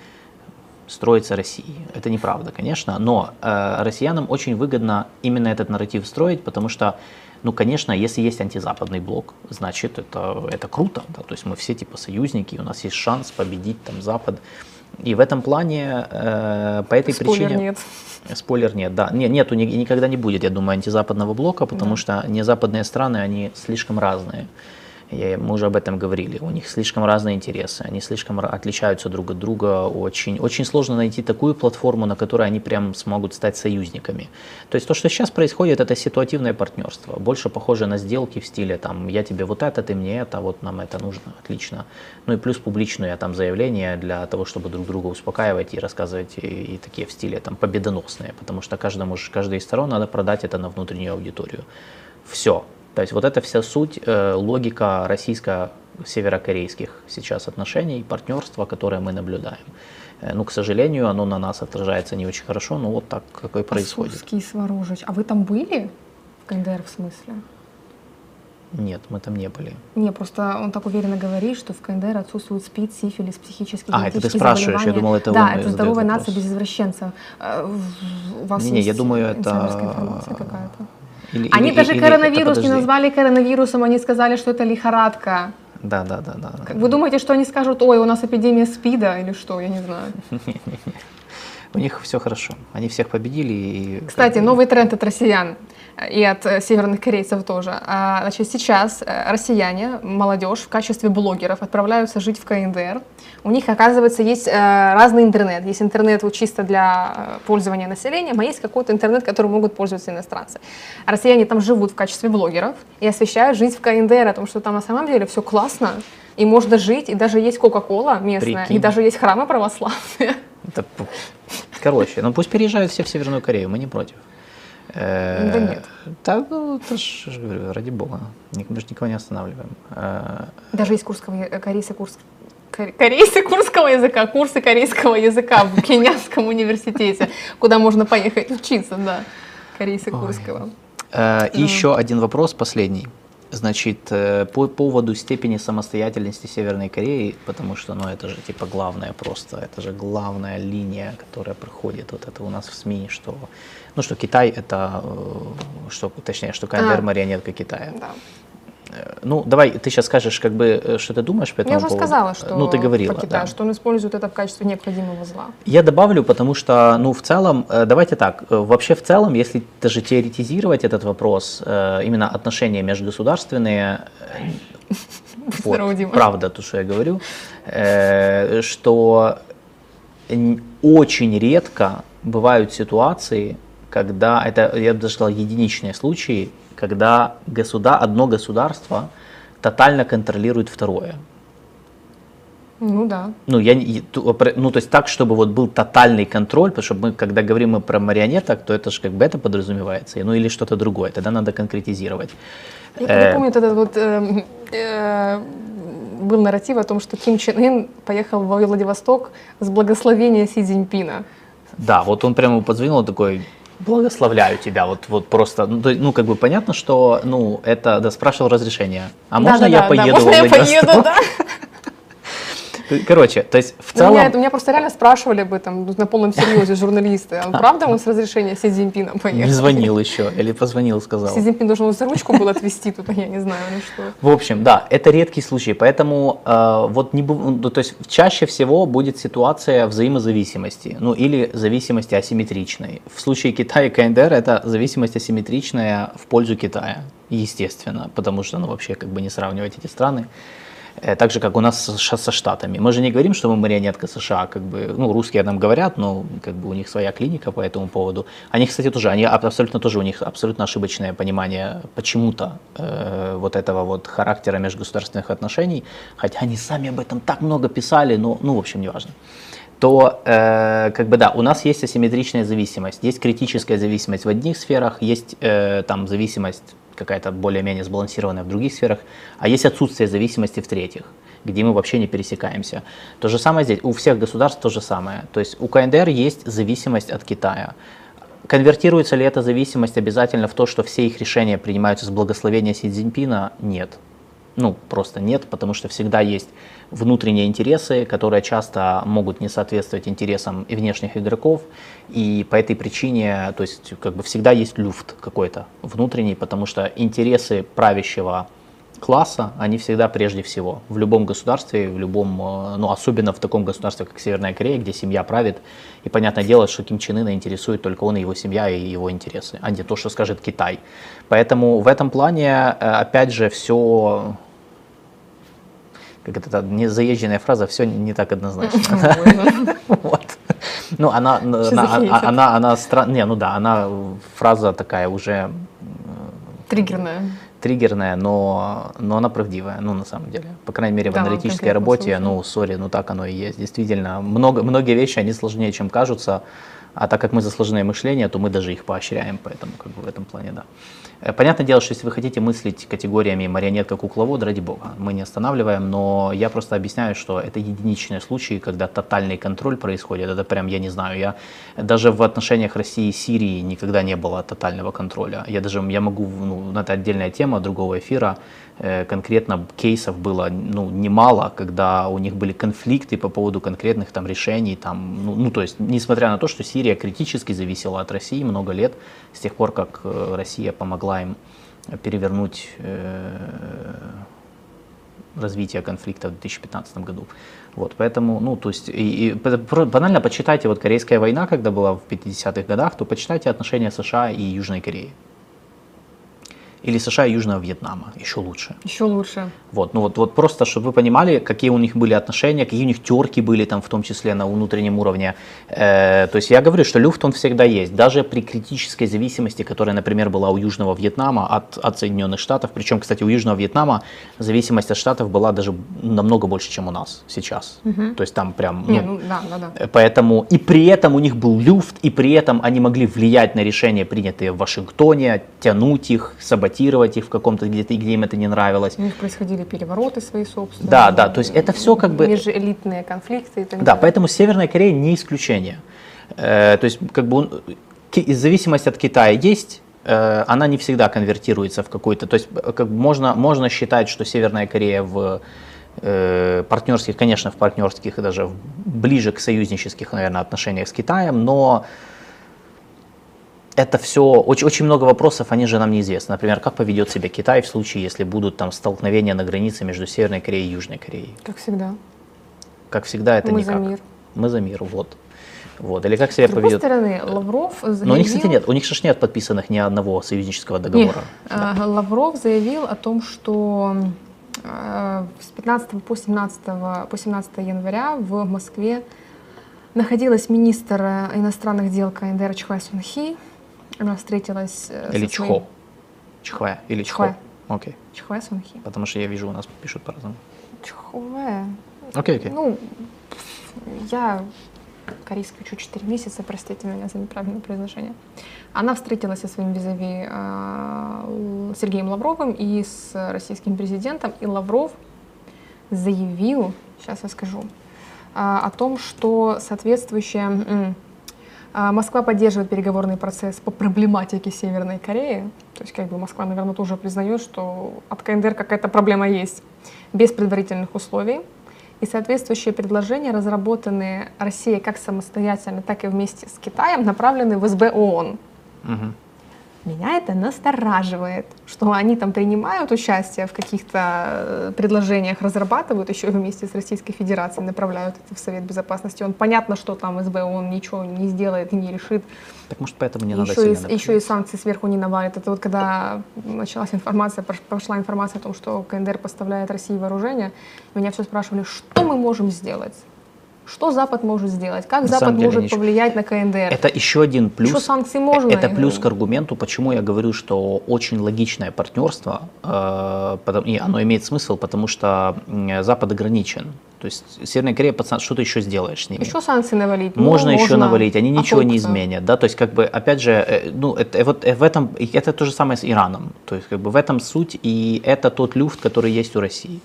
строится Россией. Это неправда, конечно, но э, россиянам очень выгодно именно этот нарратив строить, потому что, ну, конечно, если есть антизападный блок, значит, это, это круто, да, то есть мы все типа союзники, у нас есть шанс победить там Запад. И в этом плане, э, по этой Спойлер причине... нет. Спойлер нет, да. Не, нету никогда не будет, я думаю, антизападного блока, потому Да. что незападные страны, они слишком разные. Я- мы уже об этом говорили. У них слишком разные интересы, они слишком отличаются друг от друга. Очень, очень сложно найти такую платформу, на которой они прям смогут стать союзниками. То есть то, что сейчас происходит, это ситуативное партнерство. Больше похоже на сделки в стиле там я тебе вот это, ты мне это, вот нам это нужно, отлично. Ну и плюс публичные там заявления для того, чтобы друг друга успокаивать и рассказывать и, и такие в стиле там победоносные, потому что каждому, каждой из сторон надо продать это на внутреннюю аудиторию. Все. То есть вот это вся суть, э, логика российско-северокорейских сейчас отношений, партнерства, которое мы наблюдаем. Э, ну, к сожалению, оно на нас отражается не очень хорошо, но вот так, как и происходит. Сурский Сворожич. А вы там были? В КНДР в смысле? Нет, мы там не были. Не, просто он так уверенно говорит, что в КНДР отсутствует СПИД, сифилис, психические А, это ты спрашиваешь, я думал, это Да, это задает здоровая нация без извращенцев. Э, У вас Не-не, есть я думаю, это- информация какая-то? Или- Они или- даже или- коронавирус это не подожди. назвали коронавирусом, они сказали, что это лихорадка. Да, да, да, да. Как Вы думаете, что они скажут, ой, у нас эпидемия СПИДа или что, я не знаю. [laughs] У них все хорошо. Они всех победили. И, Кстати, новый тренд от россиян и от э, северных корейцев тоже. А, Значит, сейчас э, россияне, молодежь в качестве блогеров отправляются жить в КНДР. У них, оказывается, есть э, разный интернет. Есть интернет вот чисто для пользования населением, а есть какой-то интернет, которым могут пользоваться иностранцы. А Россияне там живут в качестве блогеров и освещают жизнь в КНДР, о том, что там на самом деле все классно, и можно жить, и даже есть Кока-Кола местная, Прикинь. и даже есть храмы православные. это короче, ну пусть переезжают все в Северную Корею, мы не против. Э, Да нет. Да, ну, это ж, я же говорю, ради бога. Мы же никого не останавливаем. Э, Даже есть курского, э, корейцы, курс, кор- корейцы курского языка, курсы корейского языка в Кенянском университете, куда можно поехать учиться, да, корейцы курского. И еще один вопрос, последний. Значит, по поводу степени самостоятельности Северной Кореи, потому что, ну, это же типа главная просто, это же главная линия, которая проходит вот это у нас в СМИ, что, ну, что Китай это, э, что, точнее, что КНДР А. марионетка Китая. Да. Э, Ну, давай, ты сейчас скажешь, как бы, э, что ты думаешь по этому Я уже поводу? сказала, что Ну, ты говорила, Китай, да. что он использует это в качестве необходимого зла. Я добавлю, потому что, ну, в целом, давайте так, вообще в целом, если даже теоретизировать этот вопрос, именно отношения межгосударственные, [laughs] вот, Здорово, Дима. правда, то, что я говорю, что очень редко бывают ситуации, когда, это, я бы даже сказал, единичные случаи, когда государ, одно государство тотально контролирует второе. Ну да. Ну, я, опре- ну, то есть так, чтобы вот был тотальный контроль, потому что мы, когда говорим мы про марионеток, то это же как бы это подразумевается, ну или что-то другое, тогда надо конкретизировать. Я, Э, я помню, этот вот э, э, был нарратив о том, что Ким Чен Ын поехал во Владивосток с благословения Си Цзиньпина. Да, вот он прямо позвонил, он такой, благословляю тебя, вот, вот просто, ну, ну, как бы понятно, что, ну, это, да, спрашивал разрешение, а можно я Да-да-да, да, поеду можно во я поеду, да? [laughs] Короче, то есть в Ну, целом... меня, меня просто реально спрашивали об этом ну, на полном серьезе журналисты. А правда он с разрешения Си Цзиньпина поехал? Не звонил еще, или позвонил, сказал. Си Цзиньпин должен за ручку был отвезти тут, я не знаю, ну что. В общем, да, это редкий случай, поэтому э, вот не, ну, то есть чаще всего будет ситуация взаимозависимости, ну или зависимости асимметричной. В случае Китая и КНДР это зависимость асимметричная в пользу Китая, естественно, потому что, ну вообще как бы не сравнивать эти страны. Э, Так же, как у нас со, Штатами. Мы же не говорим, что мы марионетка США, как бы, ну, русские нам говорят, но как бы у них своя клиника по этому поводу. Они, кстати, тоже, они аб- абсолютно тоже, у них абсолютно ошибочное понимание почему-то э, вот этого вот характера межгосударственных отношений, хотя они сами об этом так много писали, но, ну, в общем, неважно то э, как бы да, у нас есть асимметричная зависимость, есть критическая зависимость в одних сферах, есть э, там зависимость какая-то более-менее сбалансированная в других сферах, а есть отсутствие зависимости в третьих, где мы вообще не пересекаемся. То же самое здесь, у всех государств то же самое. То есть у КНДР есть зависимость от Китая. Конвертируется ли эта зависимость обязательно в то, что все их решения принимаются с благословения Си Цзиньпина? Нет. Ну, просто нет, потому что всегда есть внутренние интересы, которые часто могут не соответствовать интересам и внешних игроков, и по этой причине, то есть, как бы всегда есть люфт какой-то внутренний, потому что интересы правящего класса, они всегда прежде всего в любом государстве, в любом, э, ну особенно в таком государстве, как Северная Корея, где семья правит, и понятное дело, что Ким Чен Ына интересует только он и его семья и его интересы, а не то, что скажет Китай. Поэтому в этом плане, э, опять же, все как это не заезженная фраза, все не так однозначно. [laughs] [laughs] Вот. Ну, она, она, захейтят. она, она, она стра- не, ну да, она фраза такая уже Триггерная. триггерная, но, но она правдивая, ну, на самом деле. По крайней мере, в Да, аналитической работе, случае. ну, сори, ну, так оно и есть. Действительно, много, многие вещи, они сложнее, чем кажутся, а так как мы за сложное мышление, то мы даже их поощряем, поэтому, как бы, в этом плане, да. Э, Понятное дело, что если вы хотите мыслить категориями марионетка, кукловод, ради бога, мы не останавливаем, но я просто объясняю, что это единичные случаи, когда тотальный контроль происходит, это прям, я не знаю, я даже в отношениях России и Сирии никогда не было тотального контроля. Я даже, я могу, ну, это отдельная тема другого эфира, Э, конкретно кейсов было ну, немало, когда у них были конфликты по поводу конкретных там решений, там, ну, ну, то есть, несмотря на то, что Сирия критически зависела от России много лет, с тех пор, как э, Россия помогла им перевернуть э, развитие конфликта в 2015 году. Вот, поэтому, ну, то есть, и, и банально почитайте, вот Корейская война, когда была в 50-х годах, то почитайте отношения США и Южной Кореи. Или США и Южного Вьетнама, еще лучше. Еще лучше. Вот, ну вот, вот просто, чтобы вы понимали, какие у них были отношения, какие у них терки были там, в том числе на внутреннем уровне. Э, то есть я говорю, что люфт он всегда есть, даже при критической зависимости, которая, например, была у Южного Вьетнама от, от Соединенных Штатов. Причем, кстати, у Южного Вьетнама зависимость от Штатов была даже намного больше, чем у нас сейчас. То есть там прям... Не, ну, ну да, да, да. Э, Поэтому и при этом у них был люфт, и при этом они могли влиять на решения, принятые в Вашингтоне, тянуть их, саботировать их в каком-то где-то, где им это не нравилось. У них происходили перевороты свои собственные. Да, да, то есть это всё как бы- Межэлитные конфликты и так Да, далее. поэтому Северная Корея не исключение. Э, то есть как бы он- зависимость от Китая есть, э, она не всегда конвертируется в какой-то, то есть э, как можно, можно считать, что Северная Корея в партнерских, конечно, в партнерских и даже ближе к союзнических, наверное, отношениях с Китаем, но это все, очень, очень много вопросов, они же нам неизвестны. Например, как поведет себя Китай в случае, если будут там столкновения на границе между Северной Кореей и Южной Кореей? Как всегда. Как всегда, это Мы никак. за мир. Мы за мир, вот. Вот. Или как себя С другой поведет... стороны, Лавров заявил... Но у них, кстати, нет, у них же нет подписанных ни одного союзнического договора. Нет. А, Лавров заявил о том, что э, с 15 по 17, по 17 января в Москве находилась министр иностранных дел КНДР Чхвай Сунхи. Она встретилась э, Или со своим- Чхо. Чхве или Чхо. Чхве. Окей. Чхвай Сунхи. Потому что я вижу, у нас пишут по-разному. Чхве. Окей, окей. Ну, я корейский учу 4 месяца, простите меня за неправильное произношение. Она встретилась со своим визави э, Сергеем Лавровым и с российским президентом, и Лавров заявил, сейчас я скажу, а, о том, что соответствующая Москва поддерживает переговорный процесс по проблематике Северной Кореи. То есть, как бы Москва, наверное, тоже признает, что от КНДР какая-то проблема есть, без предварительных условий. И соответствующие предложения, разработанные Россией как самостоятельно, так и вместе с Китаем, направлены в СБ ООН. Мгм. Меня это настораживает, что они там принимают участие в каких-то э, предложениях, разрабатывают еще и вместе с Российской Федерацией, направляют это в Совет Безопасности. Он понятно, что там СБ он ничего не сделает и не решит. Так может поэтому не надо еще, и, сильно еще и санкции сверху не навалит. Это вот когда началась информация, пошла информация о том, что КНДР поставляет России вооружение, меня все спрашивали, что мы можем сделать? Что Запад может сделать? Как На Запад деле может ничего. повлиять на КНДР? Это еще один плюс. Еще санкции можно? Это плюс к аргументу, почему я говорю, что очень логичное партнерство, э, и оно имеет смысл, потому что Запад ограничен. То есть Северная Корея, пацан, что ты еще сделаешь с ними? Еще санкции навалить? Ну, Можно еще навалить, они А ничего не толку-то? изменят, да, то есть как бы опять же, э, ну это э, вот в этом это то же самое с Ираном, то есть как бы в этом суть и это тот люфт, который есть у России,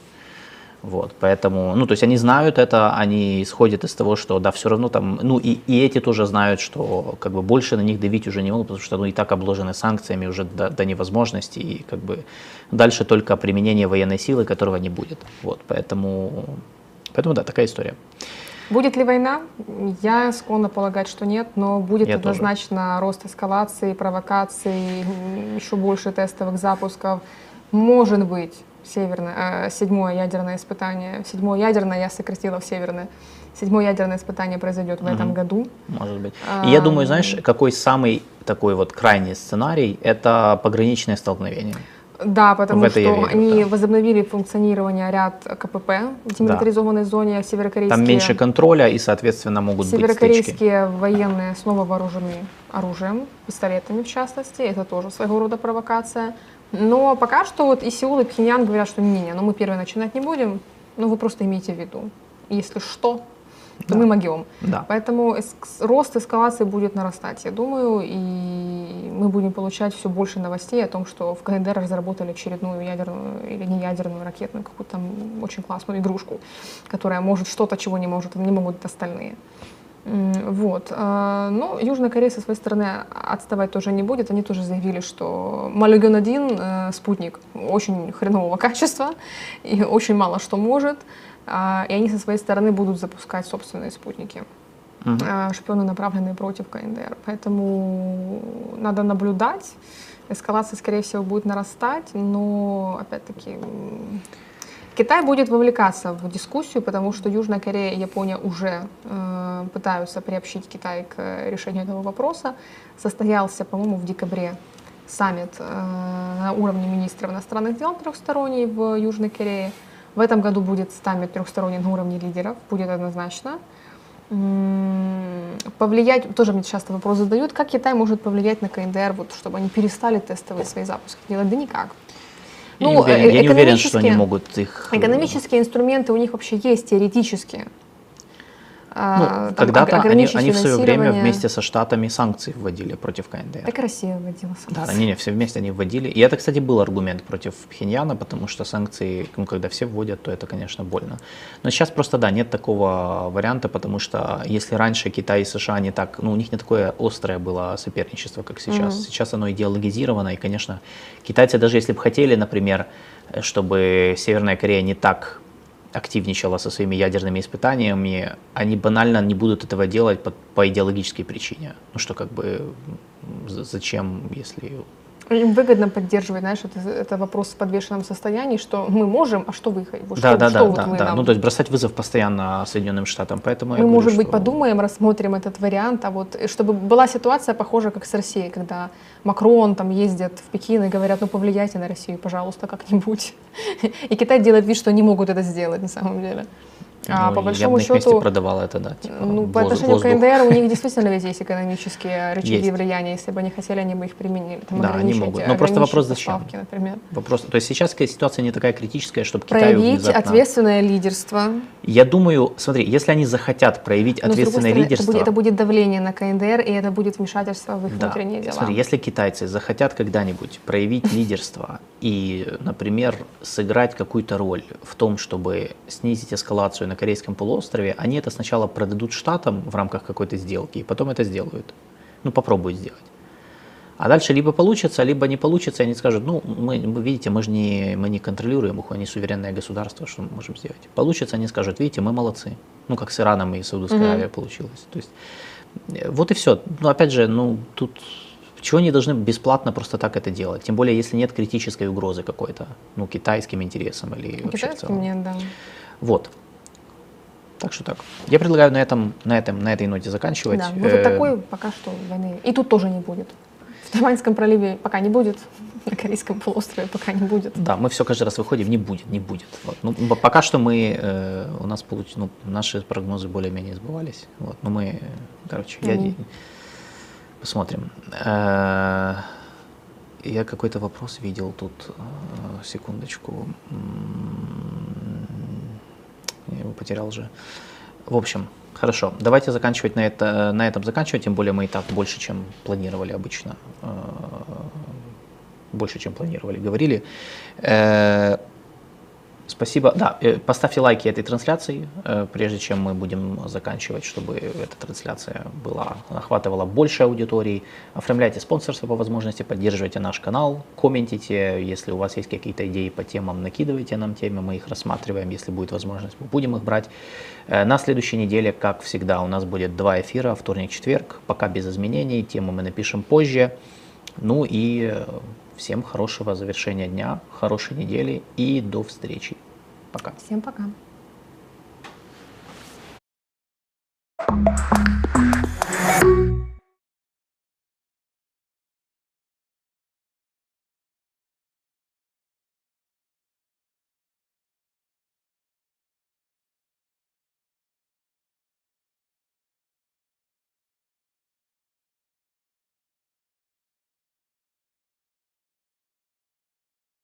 вот, поэтому, ну то есть они знают это, они исходят из того, что да, все равно там, ну и, и эти тоже знают, что как бы больше на них давить уже не могут, потому что ну и так обложены санкциями уже до, до невозможности и как бы дальше только применение военной силы, которого не будет, вот, поэтому, поэтому да, такая история. Будет ли война? Я склонна полагать, что нет, но будет Я тоже. однозначно рост эскалации, провокаций, еще больше тестовых запусков. Может быть, северное, э, седьмое ядерное испытание. Седьмое ядерное я сократила в северное. Седьмое ядерное испытание произойдет в этом Мгм. году. Может быть. И я думаю, знаешь, какой самый такой вот крайний сценарий, это пограничное столкновение. Да, потому В что верю, они да. возобновили функционирование ряд КПП в демилитаризованной зоне северокорейские. Там меньше контроля и, соответственно, могут быть стычки. Северокорейские военные снова вооружены оружием, пистолетами в частности. Это тоже своего рода провокация. Но пока что вот и Сеул, и Пхеньян говорят, что не-не, ну мы первые начинать не будем, ну вы просто имейте в виду. Если что, то Да. мы могем. Да. Поэтому эск- рост эскалации будет нарастать, я думаю, и мы будем получать все больше новостей о том, что в КНДР разработали очередную ядерную или не ядерную ракетную какую-то там очень классную игрушку, которая может что-то, чего не может, не могут остальные. Вот. А, Ну, Южная Корея со своей стороны отставать тоже не будет. Они тоже заявили, что Малюген-1 э, спутник очень хренового [laughs] качества и очень мало что может. А, И они со своей стороны будут запускать собственные спутники а, шпионы, направленные против КНДР. Поэтому надо наблюдать. Эскалация, скорее всего, будет нарастать, но, опять-таки, Китай будет вовлекаться в дискуссию, потому что Южная Корея и Япония уже э, пытаются приобщить Китай к э, решению этого вопроса. Состоялся, по-моему, в декабре саммит э, на уровне министров иностранных дел трехсторонний в Южной Корее. В этом году будет саммит трехсторонний на уровне лидеров, будет однозначно. Повлиять, тоже мне часто вопрос задают, как Китай может повлиять на КНДР, вот, чтобы они перестали тестовые свои запуски делать? Да никак. Я не Ну, уверен, я не уверен, что они могут их... э, Экономические инструменты у них вообще есть теоретически. А, Ну, когда-то ог- они, они в свое время вместе со Штатами санкции вводили против КНДР. Так Россия вводила санкции. да, не, не, все вместе они вводили. И это, кстати, был аргумент против Пхеньяна, потому что санкции, ну, когда все вводят, то это, конечно, больно. Но сейчас просто, да, нет такого варианта, потому что если раньше Китай и США не так, ну, у них не такое острое было соперничество, как сейчас. Мгм. Сейчас оно идеологизировано, и, конечно, китайцы даже если бы хотели, например, чтобы Северная Корея не так активничала со своими ядерными испытаниями, они банально не будут этого делать по, по идеологической причине. Ну что как бы зачем, если... Им выгодно поддерживать, знаешь, это, это вопрос в подвешенном состоянии, что мы можем, а что вы, вот да, что, да, что да, вот да, вы да. нам? Ну то есть бросать вызов постоянно Соединенным Штатам, поэтому я мы, говорю, может быть, что- подумаем, рассмотрим этот вариант, а вот э, чтобы была ситуация похожа, как с Россией, когда Макрон там ездят в Пекин и говорят, ну повлияйте на Россию, пожалуйста, как-нибудь. [laughs] И Китай делает вид, что не могут это сделать на самом деле. А Ну, по я большому бы на счету, продавал это, да. типа, ну, по воз- отношению воздух. к КНДР у них действительно ведь есть экономические рычаги Есть. влияния. Если бы они хотели, они бы их применили. Там, Да, они могут. Но просто вопрос, зачем? поставки, например. Вопрос, то есть сейчас ситуация не такая критическая, чтобы Китаю Проявить внезапно... ответственное лидерство. Я думаю, смотри, если они захотят проявить Но, ответственное стороны, лидерство... Это будет, это будет давление на КНДР, и это будет вмешательство в их Да. внутренние дела. Смотри, если китайцы захотят когда-нибудь проявить [laughs] лидерство и, например, сыграть какую-то роль в том, чтобы снизить эскалацию на Корейском полуострове, они это сначала продадут штатам в рамках какой-то сделки, и потом это сделают. Ну, попробуют сделать. А дальше либо получится, либо не получится, и они скажут, ну, мы, вы видите, мы же не, мы не контролируем их, они суверенное государство, что мы можем сделать. Получится, они скажут, видите, мы молодцы. Ну, как с Ираном и Саудовской Мгм. Аравией получилось. То есть, э, вот и все. Но опять же, ну, тут чего они должны бесплатно просто так это делать? Тем более, если нет критической угрозы какой-то, ну, китайским интересам или вообще в Китайским целом. нет, да. Вот. Так что так. Я предлагаю на этом, на этом, на этой ноте заканчивать. Да, может Э, такой пока что войны. И тут тоже не будет. В Тайваньском проливе пока не будет, [laughs] на Корейском полуострове пока не будет. Да, мы все каждый раз выходим, не будет, не будет. Вот. Ну, пока что мы, э, у нас получ... ну, наши прогнозы более-менее сбывались. Вот. Но мы, э, короче, я... Посмотрим. Э, Я какой-то вопрос видел тут, э, секундочку. Я его потерял же. В общем, хорошо. Давайте заканчивать на, это, на этом заканчивать, тем более мы и так больше, чем планировали обычно. Э, Больше, чем планировали, говорили. Спасибо. Да, э, поставьте лайки этой трансляции, э, прежде чем мы будем заканчивать, чтобы эта трансляция была, охватывала больше аудитории. Оформляйте спонсорство по возможности, поддерживайте наш канал, комментите, если у вас есть какие-то идеи по темам, накидывайте нам темы, мы их рассматриваем, если будет возможность, мы будем их брать. Э, На следующей неделе, как всегда, у нас будет два эфира, вторник-четверг, пока без изменений, тему мы напишем позже. Ну и Всем хорошего завершения дня, хорошей недели и до встречи. Пока. Всем пока.